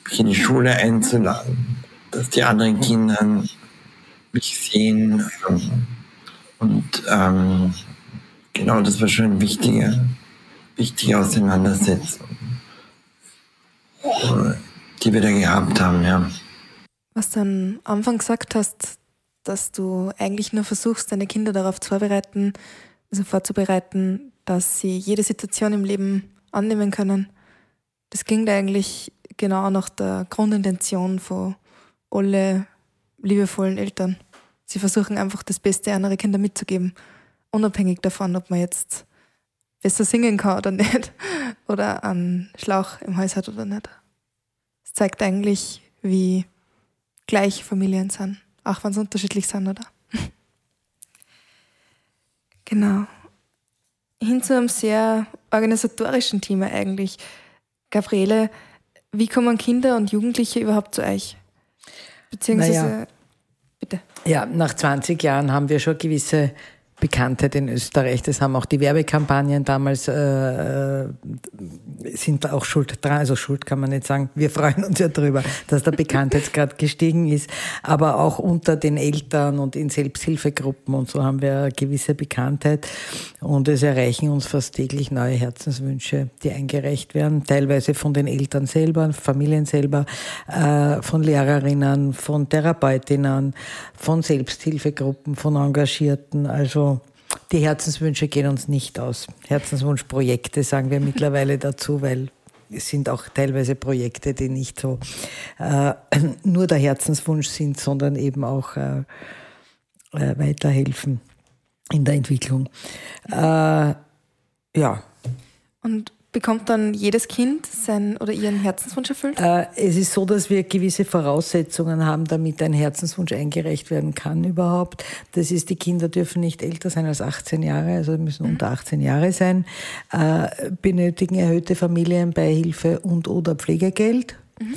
mich in die Schule einzuladen, dass die anderen Kinder mich sehen. Und ähm, genau, das war schon wichtige, wichtige Auseinandersetzung, die wir da gehabt haben, ja. Was du am Anfang gesagt hast, dass du eigentlich nur versuchst, deine Kinder darauf zu vorbereiten, also vorzubereiten, dass sie jede Situation im Leben annehmen können. Das klingt eigentlich genau nach der Grundintention von alle liebevollen Eltern. Sie versuchen einfach das Beste an ihre Kinder mitzugeben, unabhängig davon, ob man jetzt besser singen kann oder nicht oder einen Schlauch im Hals hat oder nicht. Es zeigt eigentlich, wie gleich Familien sind, auch wenn sie unterschiedlich sind, oder? genau. Hin zu einem sehr organisatorischen Thema eigentlich. Gabriele, wie kommen Kinder und Jugendliche überhaupt zu euch? Beziehungsweise, naja. bitte. Ja, nach 20 Jahren haben wir schon gewisse Bekanntheit in Österreich. Das haben auch die Werbekampagnen damals, äh, äh, sind auch schuld dran. Also schuld kann man nicht sagen. Wir freuen uns ja darüber, dass der Bekanntheitsgrad gestiegen ist. Aber auch unter den Eltern und in Selbsthilfegruppen und so haben wir eine gewisse Bekanntheit. Und es erreichen uns fast täglich neue Herzenswünsche, die eingereicht werden. Teilweise von den Eltern selber, Familien selber, äh, von Lehrerinnen, von Therapeutinnen, von Selbsthilfegruppen, von Engagierten. Also die Herzenswünsche gehen uns nicht aus. Herzenswunschprojekte sagen wir mittlerweile dazu, weil es sind auch teilweise Projekte, die nicht so äh, nur der Herzenswunsch sind, sondern eben auch äh, äh, weiterhelfen in der Entwicklung. Äh, ja. Und Bekommt dann jedes Kind sein oder ihren Herzenswunsch erfüllt? Äh, es ist so, dass wir gewisse Voraussetzungen haben, damit ein Herzenswunsch eingereicht werden kann überhaupt. Das ist, die Kinder dürfen nicht älter sein als 18 Jahre, also müssen mhm. unter 18 Jahre sein, äh, benötigen erhöhte Familienbeihilfe und oder Pflegegeld. Mhm.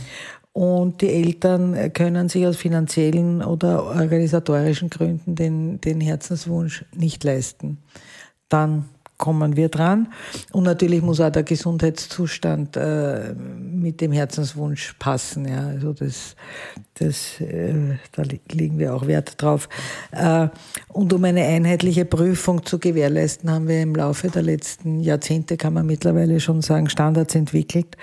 Und die Eltern können sich aus finanziellen oder organisatorischen Gründen den, den Herzenswunsch nicht leisten. Dann kommen wir dran. Und natürlich muss auch der Gesundheitszustand äh, mit dem Herzenswunsch passen. Ja. Also das, das, äh, da legen wir auch Wert drauf. Äh, und um eine einheitliche Prüfung zu gewährleisten, haben wir im Laufe der letzten Jahrzehnte, kann man mittlerweile schon sagen, Standards entwickelt.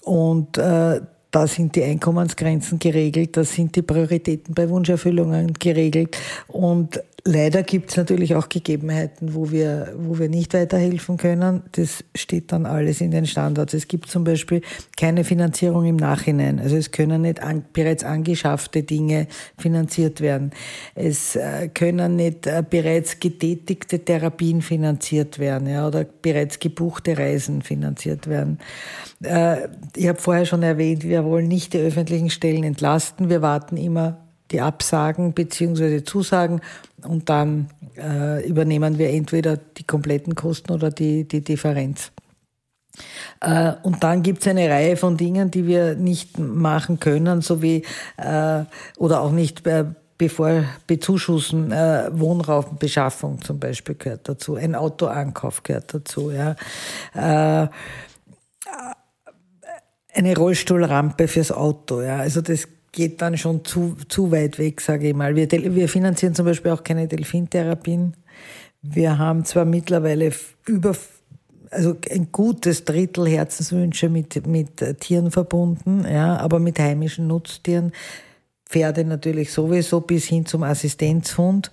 Und äh, da sind die Einkommensgrenzen geregelt, da sind die Prioritäten bei Wunscherfüllungen geregelt und Leider gibt es natürlich auch Gegebenheiten, wo wir, wo wir nicht weiterhelfen können. Das steht dann alles in den Standards. Es gibt zum Beispiel keine Finanzierung im Nachhinein. Also es können nicht an, bereits angeschaffte Dinge finanziert werden. Es äh, können nicht äh, bereits getätigte Therapien finanziert werden ja, oder bereits gebuchte Reisen finanziert werden. Äh, ich habe vorher schon erwähnt, wir wollen nicht die öffentlichen Stellen entlasten. Wir warten immer die Absagen bzw. Zusagen und dann äh, übernehmen wir entweder die kompletten Kosten oder die, die Differenz. Äh, und dann gibt es eine Reihe von Dingen, die wir nicht machen können, sowie äh, oder auch nicht äh, bevor bezuschussen, äh, Wohnraumbeschaffung zum Beispiel gehört dazu, ein Autoankauf gehört dazu, ja. Äh, eine Rollstuhlrampe fürs Auto, ja. Also das geht dann schon zu, zu weit weg, sage ich mal. Wir, wir finanzieren zum Beispiel auch keine Delfintherapien. Wir haben zwar mittlerweile über, also ein gutes Drittel Herzenswünsche mit, mit Tieren verbunden, ja, aber mit heimischen Nutztieren. Pferde natürlich sowieso bis hin zum Assistenzhund,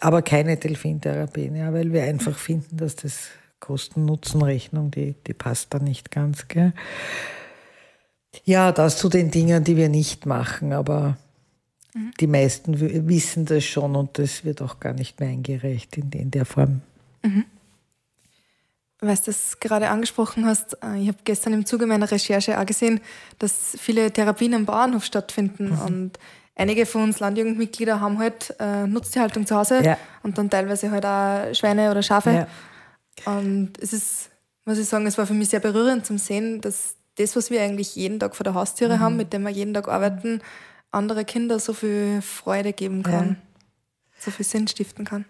aber keine Delfintherapien, ja, weil wir einfach finden, dass das Kosten-Nutzen-Rechnung, die, die passt da nicht ganz. Gell? Ja, das zu den Dingen, die wir nicht machen, aber mhm. die meisten wissen das schon und das wird auch gar nicht mehr eingereicht in, in der Form. Mhm. Weil du das gerade angesprochen hast, äh, ich habe gestern im Zuge meiner Recherche auch gesehen, dass viele Therapien am Bauernhof stattfinden mhm. und einige von uns Landjugendmitglieder haben halt äh, Nutztierhaltung zu Hause ja. und dann teilweise halt auch Schweine oder Schafe. Ja. Und es ist, muss ich sagen, es war für mich sehr berührend zum Sehen, dass das, was wir eigentlich jeden Tag vor der Haustüre mhm. haben, mit dem wir jeden Tag arbeiten, andere Kinder so viel Freude geben kann, ja. so viel Sinn stiften kann.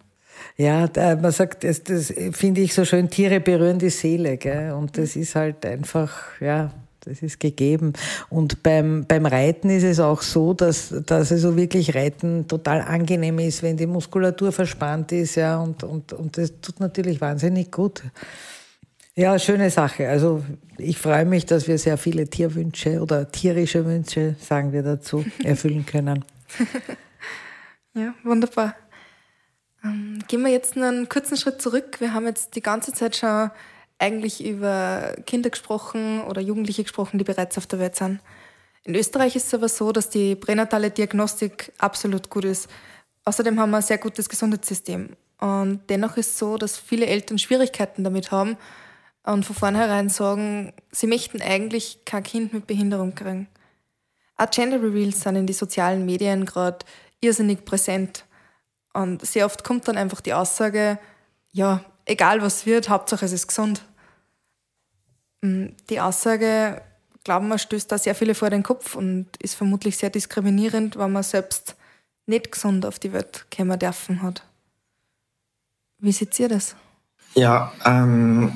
Ja, da, man sagt, das, das finde ich so schön, Tiere berühren die Seele, gell? und das ist halt einfach, ja, das ist gegeben. Und beim, beim Reiten ist es auch so, dass, dass also wirklich Reiten total angenehm ist, wenn die Muskulatur verspannt ist, ja, und, und, und das tut natürlich wahnsinnig gut. Ja, schöne Sache. Also ich freue mich, dass wir sehr viele Tierwünsche oder tierische Wünsche, sagen wir dazu, erfüllen können. ja, wunderbar. Ähm, gehen wir jetzt einen kurzen Schritt zurück. Wir haben jetzt die ganze Zeit schon eigentlich über Kinder gesprochen oder Jugendliche gesprochen, die bereits auf der Welt sind. In Österreich ist es aber so, dass die pränatale Diagnostik absolut gut ist. Außerdem haben wir ein sehr gutes Gesundheitssystem. Und dennoch ist es so, dass viele Eltern Schwierigkeiten damit haben, und von vornherein sagen, sie möchten eigentlich kein Kind mit Behinderung kriegen. Auch Gender Reveals sind in den sozialen Medien gerade irrsinnig präsent. Und sehr oft kommt dann einfach die Aussage, ja, egal was wird, Hauptsache es ist gesund. Mm, die Aussage, glauben wir, stößt da sehr viele vor den Kopf und ist vermutlich sehr diskriminierend, weil man selbst nicht gesund auf die Welt kommen dürfen hat. Wie seht ihr das? Ja, ähm,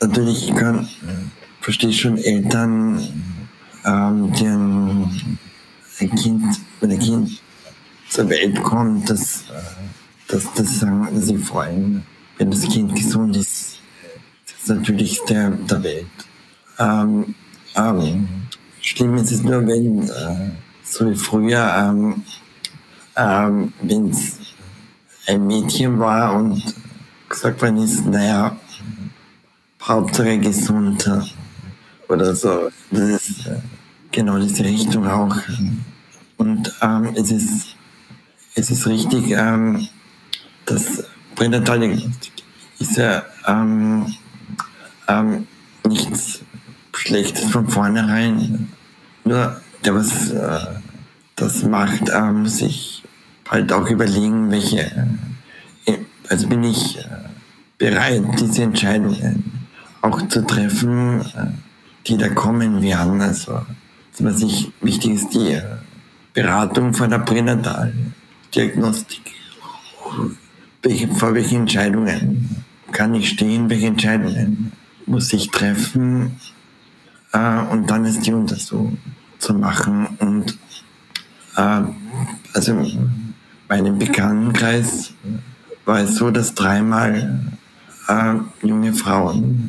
natürlich, ich kann, verstehe schon Eltern, ähm, die ein, Kind, wenn ein Kind zur Welt kommt, dass, dass, dass sagen, sie freuen, wenn das Kind gesund ist. Das ist natürlich der, der Welt. Ähm, ähm, schlimm ist es nur, wenn, äh, so wie früher, ähm, ähm, wenn es ein Mädchen war und gesagt worden ist, naja, Hauptsache gesund oder so. Das ist äh, genau diese Richtung auch. Und ähm, es, ist, es ist richtig, ähm, dass Pränataldiagnostik ist ja ähm, ähm, nichts Schlechtes von vornherein. Nur der, was äh, das macht, äh, muss sich halt auch überlegen, welche, äh, also bin ich äh, bereit, diese Entscheidungen auch zu treffen, äh, die da kommen werden. Also, was ich wichtig ist, die äh, Beratung von der Pränataldiagnostik. Welche, vor welchen Entscheidungen kann ich stehen, welche Entscheidungen muss ich treffen äh, und dann ist die Untersuchung zu machen. Und also meinem Bekanntenkreis war es so, dass dreimal junge Frauen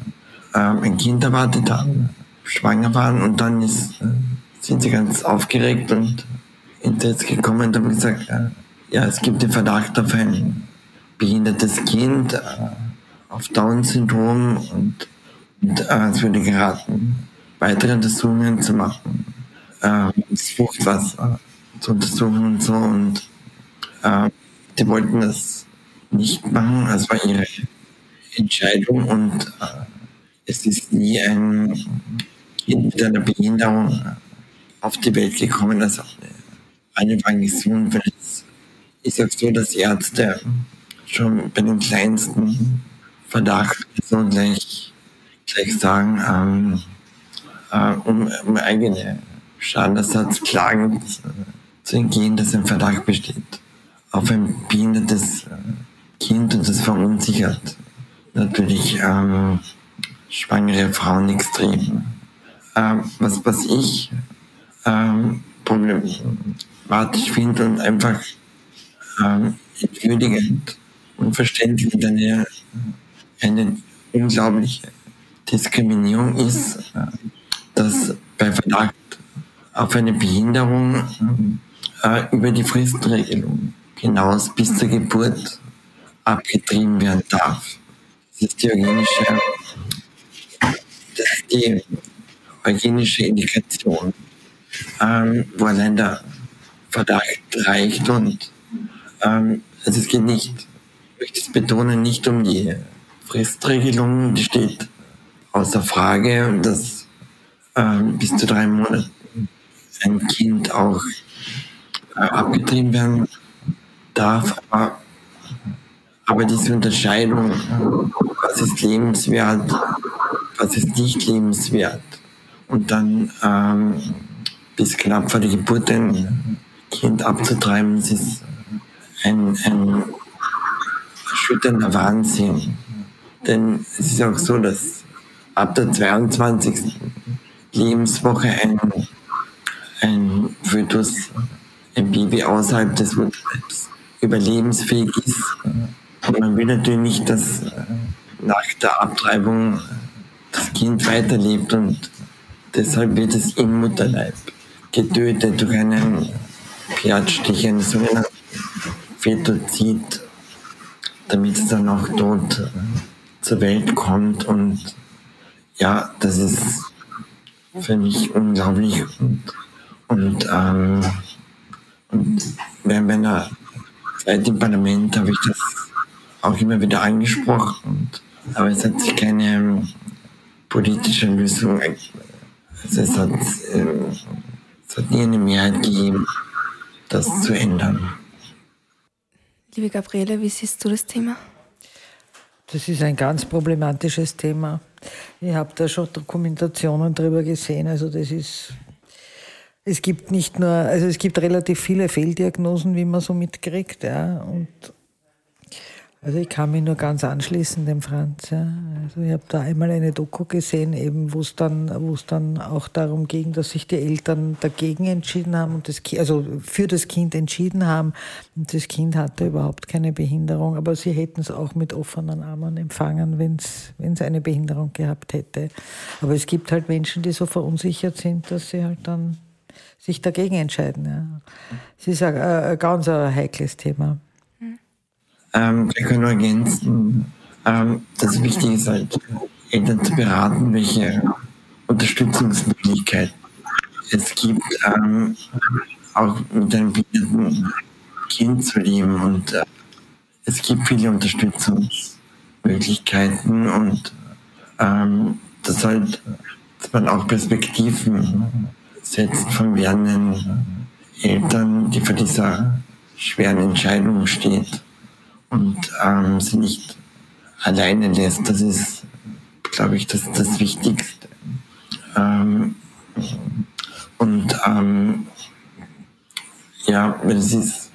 ähm, ein Kind erwartet haben, schwanger waren und dann ist, äh, sind sie ganz aufgeregt und ins Netz gekommen und haben gesagt, äh, ja, es gibt den Verdacht auf ein behindertes Kind, äh, auf Down-Syndrom und, und äh, es würde geraten, weitere Untersuchungen zu machen, äh, das Fruchtwasser zu untersuchen und so und äh, die wollten das nicht machen, das war ihre Entscheidung und äh, es ist nie ein Kind mit einer Behinderung auf die Welt gekommen, also eine gesund, weil es ist auch so, dass Ärzte schon bei den kleinsten Verdacht so gleich, gleich sagen, ähm, äh, um, um eigene Schadenersatzklagen zu entgehen, dass ein Verdacht besteht. Auf ein behindertes Kind und das verunsichert natürlich ähm, schwangere Frauen extrem. Ähm, was, was ich ähm, problematisch finde und einfach ähm, entwürdigend und verständlich eine, eine unglaubliche Diskriminierung ist, äh, dass bei Verdacht auf eine Behinderung äh, über die Fristregelung hinaus bis zur Geburt abgetrieben werden darf. Das ist die eugenische, das ist die eugenische Indikation, ähm, wo allein der Verdacht reicht und ähm, also es geht nicht, ich möchte es betonen, nicht um die Fristregelung, die steht außer Frage, dass ähm, bis zu drei Monaten ein Kind auch äh, abgetrieben werden darf. Aber, aber diese Unterscheidung, was ist lebenswert, was ist nicht lebenswert, und dann ähm, bis knapp vor der Geburt ein Kind abzutreiben, das ist ein, ein erschütternder Wahnsinn. Denn es ist auch so, dass ab der 22. Lebenswoche ein, ein Fötus, ein Baby außerhalb des Mutterleibs überlebensfähig ist. Und man will natürlich nicht, dass nach der Abtreibung das Kind weiterlebt und deshalb wird es im Mutterleib getötet durch einen Piatstich, einen sogenannten Fetozid, damit es dann auch tot zur Welt kommt. Und ja, das ist für mich unglaublich. Und, und, ähm, und während meiner Zeit im Parlament habe ich das auch immer wieder angesprochen. Und, aber es hat sich keine politische Lösung, also es hat, äh, es hat nie eine Mehrheit gegeben, das zu ändern. Liebe Gabriele, wie siehst du das Thema? Das ist ein ganz problematisches Thema. Ich habe da schon Dokumentationen drüber gesehen. Also das ist, es gibt nicht nur, also es gibt relativ viele Fehldiagnosen, wie man so mitkriegt, ja. Und also ich kann mich nur ganz anschließen dem Franz. Ja. Also ich habe da einmal eine Doku gesehen, eben wo es dann, wo dann auch darum ging, dass sich die Eltern dagegen entschieden haben und das, also für das Kind entschieden haben. Und das Kind hatte überhaupt keine Behinderung, aber sie hätten es auch mit offenen Armen empfangen, wenn es eine Behinderung gehabt hätte. Aber es gibt halt Menschen, die so verunsichert sind, dass sie halt dann sich dagegen entscheiden. Ja. Es ist ein, ein ganz ein heikles Thema. Ähm, ich kann nur ergänzen, ähm, das Wichtige ist halt, Eltern zu beraten, welche Unterstützungsmöglichkeiten es gibt, ähm, auch mit einem behinderten Kind zu leben. Und äh, es gibt viele Unterstützungsmöglichkeiten und ähm, das halt, dass man auch Perspektiven setzt von werdenden Eltern, die vor dieser schweren Entscheidung steht und ähm, sie nicht alleine lässt. Das ist, glaube ich, das, das Wichtigste. Ähm, und ähm, ja, es ist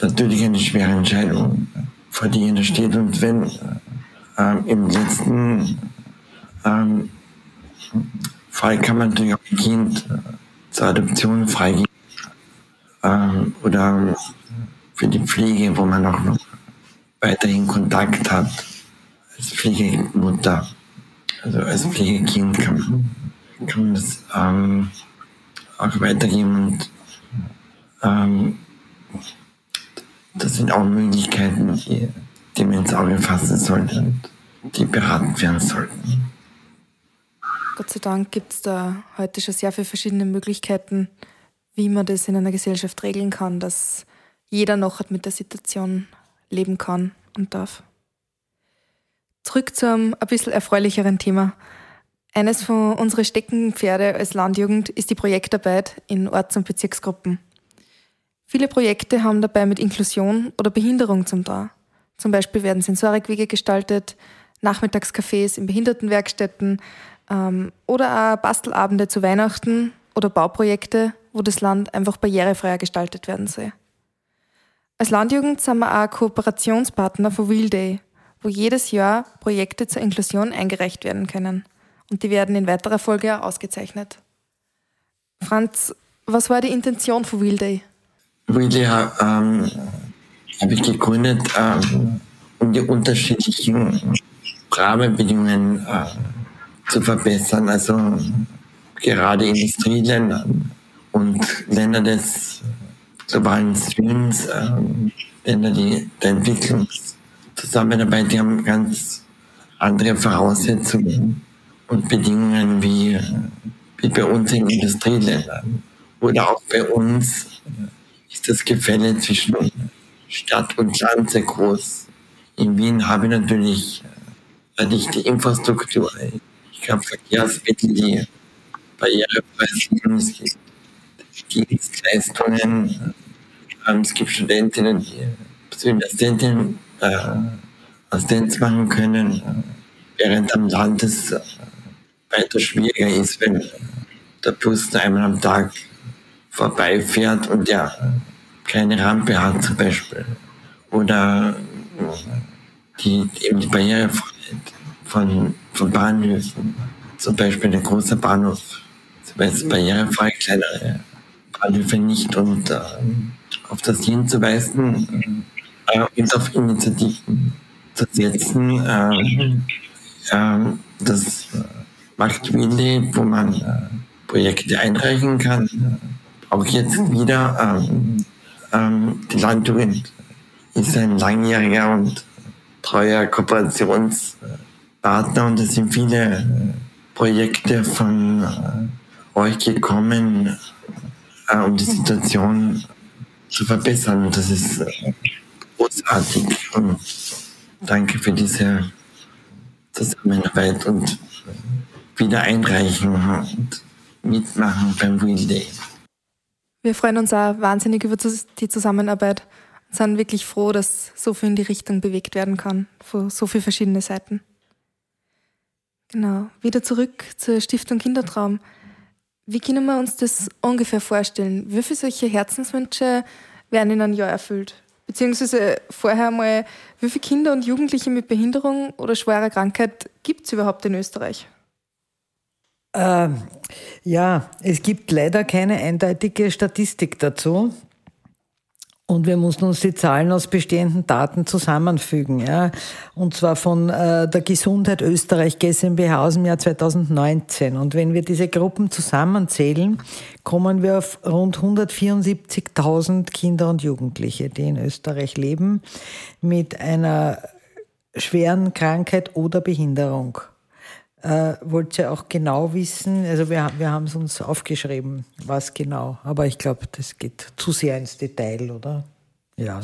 natürlich eine schwere Entscheidung, vor die jeder steht. Und wenn ähm, im letzten ähm, Fall kann man natürlich auch ein Kind zur Adoption freigeben ähm, oder für die Pflege, wo man auch noch weiterhin Kontakt hat als Pflegemutter, also als Pflegekind kann kann man das ähm, auch weitergeben und ähm, das sind auch Möglichkeiten, die, die man ins Auge fassen sollte und die beraten werden sollten. Gott sei Dank gibt es da heute schon sehr viele verschiedene Möglichkeiten, wie man das in einer Gesellschaft regeln kann, dass jeder noch mit der Situation leben kann und darf. Zurück zum ein bisschen erfreulicheren Thema. Eines von unseren Steckenpferde als Landjugend ist die Projektarbeit in Orts- und Bezirksgruppen. Viele Projekte haben dabei mit Inklusion oder Behinderung zum da. Zum Beispiel werden Sensorikwege gestaltet, Nachmittagscafés in Behindertenwerkstätten ähm, oder auch Bastelabende zu Weihnachten oder Bauprojekte, wo das Land einfach barrierefreier gestaltet werden soll. Als Landjugend sind wir auch Kooperationspartner von Wheel Day, wo jedes Jahr Projekte zur Inklusion eingereicht werden können. Und die werden in weiterer Folge auch ausgezeichnet. Franz, Was war die Intention von Wheel Day? Wheel Day ähm, habe ich gegründet, ähm, um die unterschiedlichen Rahmenbedingungen äh, zu verbessern. Also gerade Industrieländern und Länder des globalen Südens, äh, Länder die, der Entwicklungszusammenarbeit, die haben ganz andere Voraussetzungen und Bedingungen wie, wie bei uns in Industrieländern. Oder auch bei uns ist das Gefälle zwischen Stadt und Land sehr groß. In Wien habe ich natürlich äh, nicht die Infrastruktur. Ich habe Verkehrsmittel, die barrierefrei sind. Es gibt Dienstleistungen. Ähm, es gibt Studentinnen, die Studentinnen äh, Assistenz machen können, während am Land es äh, weiter schwieriger ist, wenn der Bus einmal am Tag vorbeifährt und der keine Rampe hat zum Beispiel. Oder die, eben die Barrierefreiheit von, von Bahnhöfen. Zum Beispiel der große Bahnhof. Zum Beispiel barrierefrei, kleinere Bahnhöfe nicht und äh, auf das hinzuweisen äh, und auf Initiativen zu setzen. Äh, äh, das macht Wille, wo man äh, Projekte einreichen kann. Auch jetzt wieder ähm, die Landjugend ist ein langjähriger und treuer Kooperationspartner und es sind viele Projekte von äh, euch gekommen, äh, um die Situation zu verbessern. Das ist äh, großartig. Und danke für diese Zusammenarbeit und wieder einreichen und mitmachen beim Wheel Day. Wir freuen uns auch wahnsinnig über die Zusammenarbeit und sind wirklich froh, dass so viel in die Richtung bewegt werden kann, von so vielen verschiedenen Seiten. Genau, wieder zurück zur Stiftung Kindertraum. Wie können wir uns das ungefähr vorstellen? Wie viele solche Herzenswünsche werden in einem Jahr erfüllt? Beziehungsweise vorher mal, wie viele Kinder und Jugendliche mit Behinderung oder schwerer Krankheit gibt es überhaupt in Österreich? Äh, ja, es gibt leider keine eindeutige Statistik dazu. Und wir mussten uns die Zahlen aus bestehenden Daten zusammenfügen. Ja. Und zwar von äh, der Gesundheit Österreich GmbH aus dem Jahr 2019. Und wenn wir diese Gruppen zusammenzählen, kommen wir auf rund 174.000 Kinder und Jugendliche, die in Österreich leben, mit einer schweren Krankheit oder Behinderung äh, wollt ihr auch genau wissen, also wir, wir haben es uns aufgeschrieben, was genau, aber ich glaube, das geht zu sehr ins Detail, oder? Ja.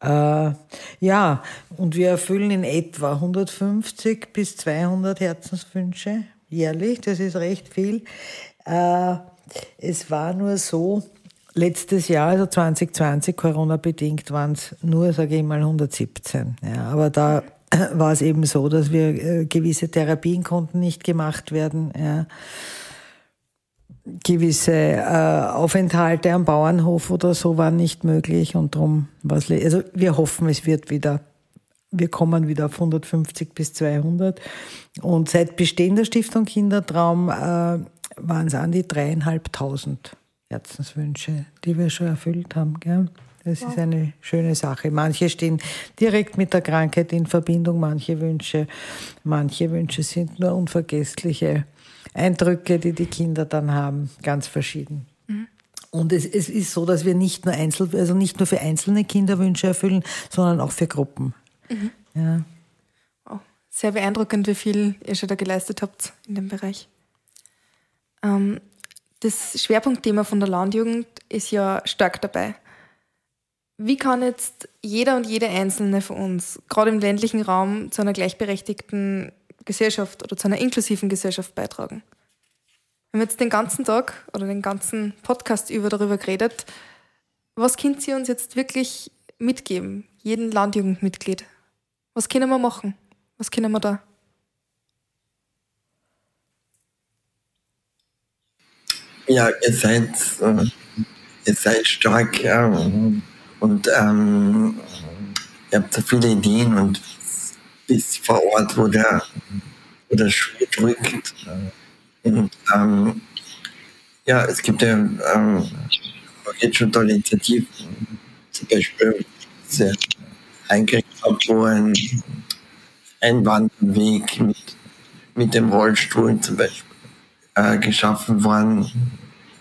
Äh, ja, und wir erfüllen in etwa 150 bis 200 Herzenswünsche jährlich, das ist recht viel. Äh, es war nur so, letztes Jahr, also 2020, Corona-bedingt, waren es nur, sage ich mal, 117. Ja, aber da war es eben so, dass wir äh, gewisse Therapien konnten nicht gemacht werden. Ja. Gewisse äh, Aufenthalte am Bauernhof oder so waren nicht möglich und darum war es, also wir hoffen, es wird wieder, wir kommen wieder auf 150 bis 200 und seit Bestehen der Stiftung Kindertraum äh, waren es an die dreieinhalbtausend Herzenswünsche, die wir schon erfüllt haben. Gell? Das ist eine schöne Sache. Manche stehen direkt mit der Krankheit in Verbindung, manche Wünsche, manche Wünsche sind nur unvergessliche Eindrücke, die die Kinder dann haben, ganz verschieden. Mhm. Und es, es, ist so, dass wir nicht nur einzel, also nicht nur für einzelne Kinderwünsche erfüllen, sondern auch für Gruppen. Mhm. Ja. Oh, sehr beeindruckend, wie viel ihr schon da geleistet habt in dem Bereich. Ähm, das Schwerpunktthema von der Landjugend ist ja stark dabei. Wie kann jetzt jeder und jede Einzelne von uns, gerade im ländlichen Raum, zu einer gleichberechtigten Gesellschaft oder zu einer inklusiven Gesellschaft beitragen? Wir haben jetzt den ganzen Tag oder den ganzen Podcast über darüber geredet. Was können Sie uns jetzt wirklich mitgeben, jeden Landjugendmitglied? Was können wir machen? Was können wir da? Ja, ihr seid, äh, ihr seid stark. Ähm und ähm, ihr habt so viele Ideen und bis vor Ort, wo der, wo der Schuh drückt. Und ähm, ja, es gibt ja ähm, jetzt schon tolle Initiativen, zum Beispiel sehr Eingriffsaboren, ein Wanderweg mit, mit dem Rollstuhl zum Beispiel äh, geschaffen worden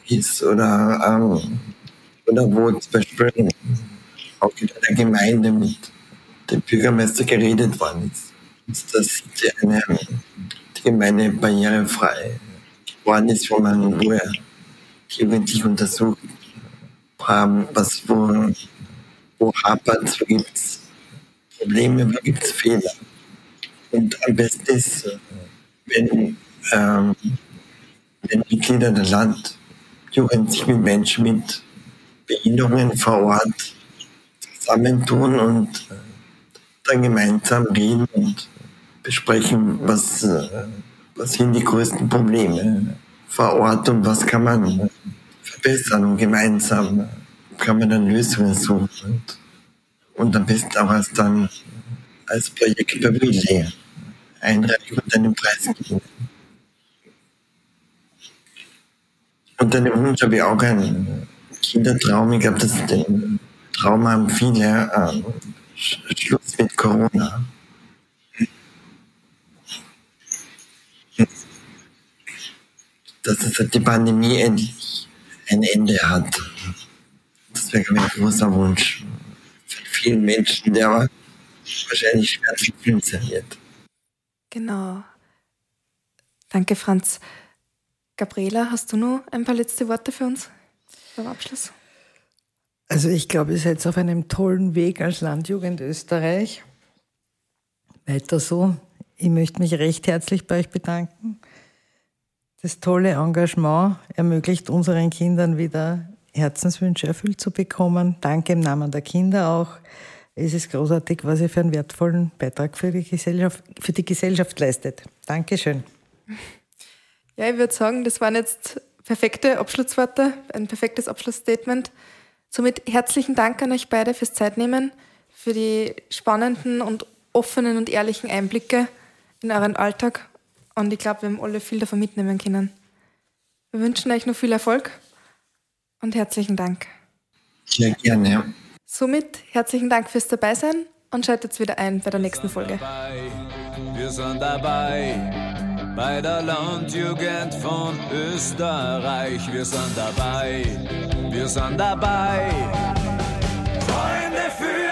ist oder, ähm, oder wo zum Beispiel auch in der Gemeinde mit dem Bürgermeister geredet worden ist, ist dass die, eine, die Gemeinde barrierefrei geworden ist, wo man wo er jugendlich untersucht haben, was wo, wo hapert, wo gibt es Probleme, wo gibt es Fehler. Und am besten ist, wenn, ähm, wenn Mitglieder der Landjugend sich mit Menschen mit Behinderungen vor Ort zusammentun und dann gemeinsam reden und besprechen, was, was sind die größten Probleme vor Ort und was kann man verbessern und gemeinsam kann man dann Lösungen suchen und, und am besten auch als dann als Projekt bewilligen, einreichen und einen Preis geben. Und dann im Wunsch habe ich auch einen Kindertraum. Ich glaube, das den Traum haben viele. Ähm, Schluss mit Corona. Dass es die Pandemie endlich ein Ende hat. Das wäre mein großer Wunsch von vielen Menschen, der wahrscheinlich schwer zu wird. Genau. Danke, Franz. Gabriela, hast du noch ein paar letzte Worte für uns zum Abschluss? Also ich glaube, ihr seid auf einem tollen Weg als Landjugend Österreich. Weiter so. Ich möchte mich recht herzlich bei euch bedanken. Das tolle Engagement ermöglicht unseren Kindern wieder Herzenswünsche erfüllt zu bekommen. Danke im Namen der Kinder auch. Es ist großartig, was ihr für einen wertvollen Beitrag für die Gesellschaft, für die Gesellschaft leistet. Dankeschön. Ja, ich würde sagen, das waren jetzt perfekte Abschlussworte, ein perfektes Abschlussstatement. Somit herzlichen Dank an euch beide fürs Zeitnehmen, für die spannenden und offenen und ehrlichen Einblicke in euren Alltag. Und ich glaube, wir haben alle viel davon mitnehmen können. Wir wünschen euch noch viel Erfolg und herzlichen Dank. Sehr gerne. Somit herzlichen Dank fürs Dabeisein und schaltet wieder ein bei der nächsten Folge. Wir sind dabei bei der Landjugend von Österreich. Wir sind dabei, wir sind dabei. Freunde für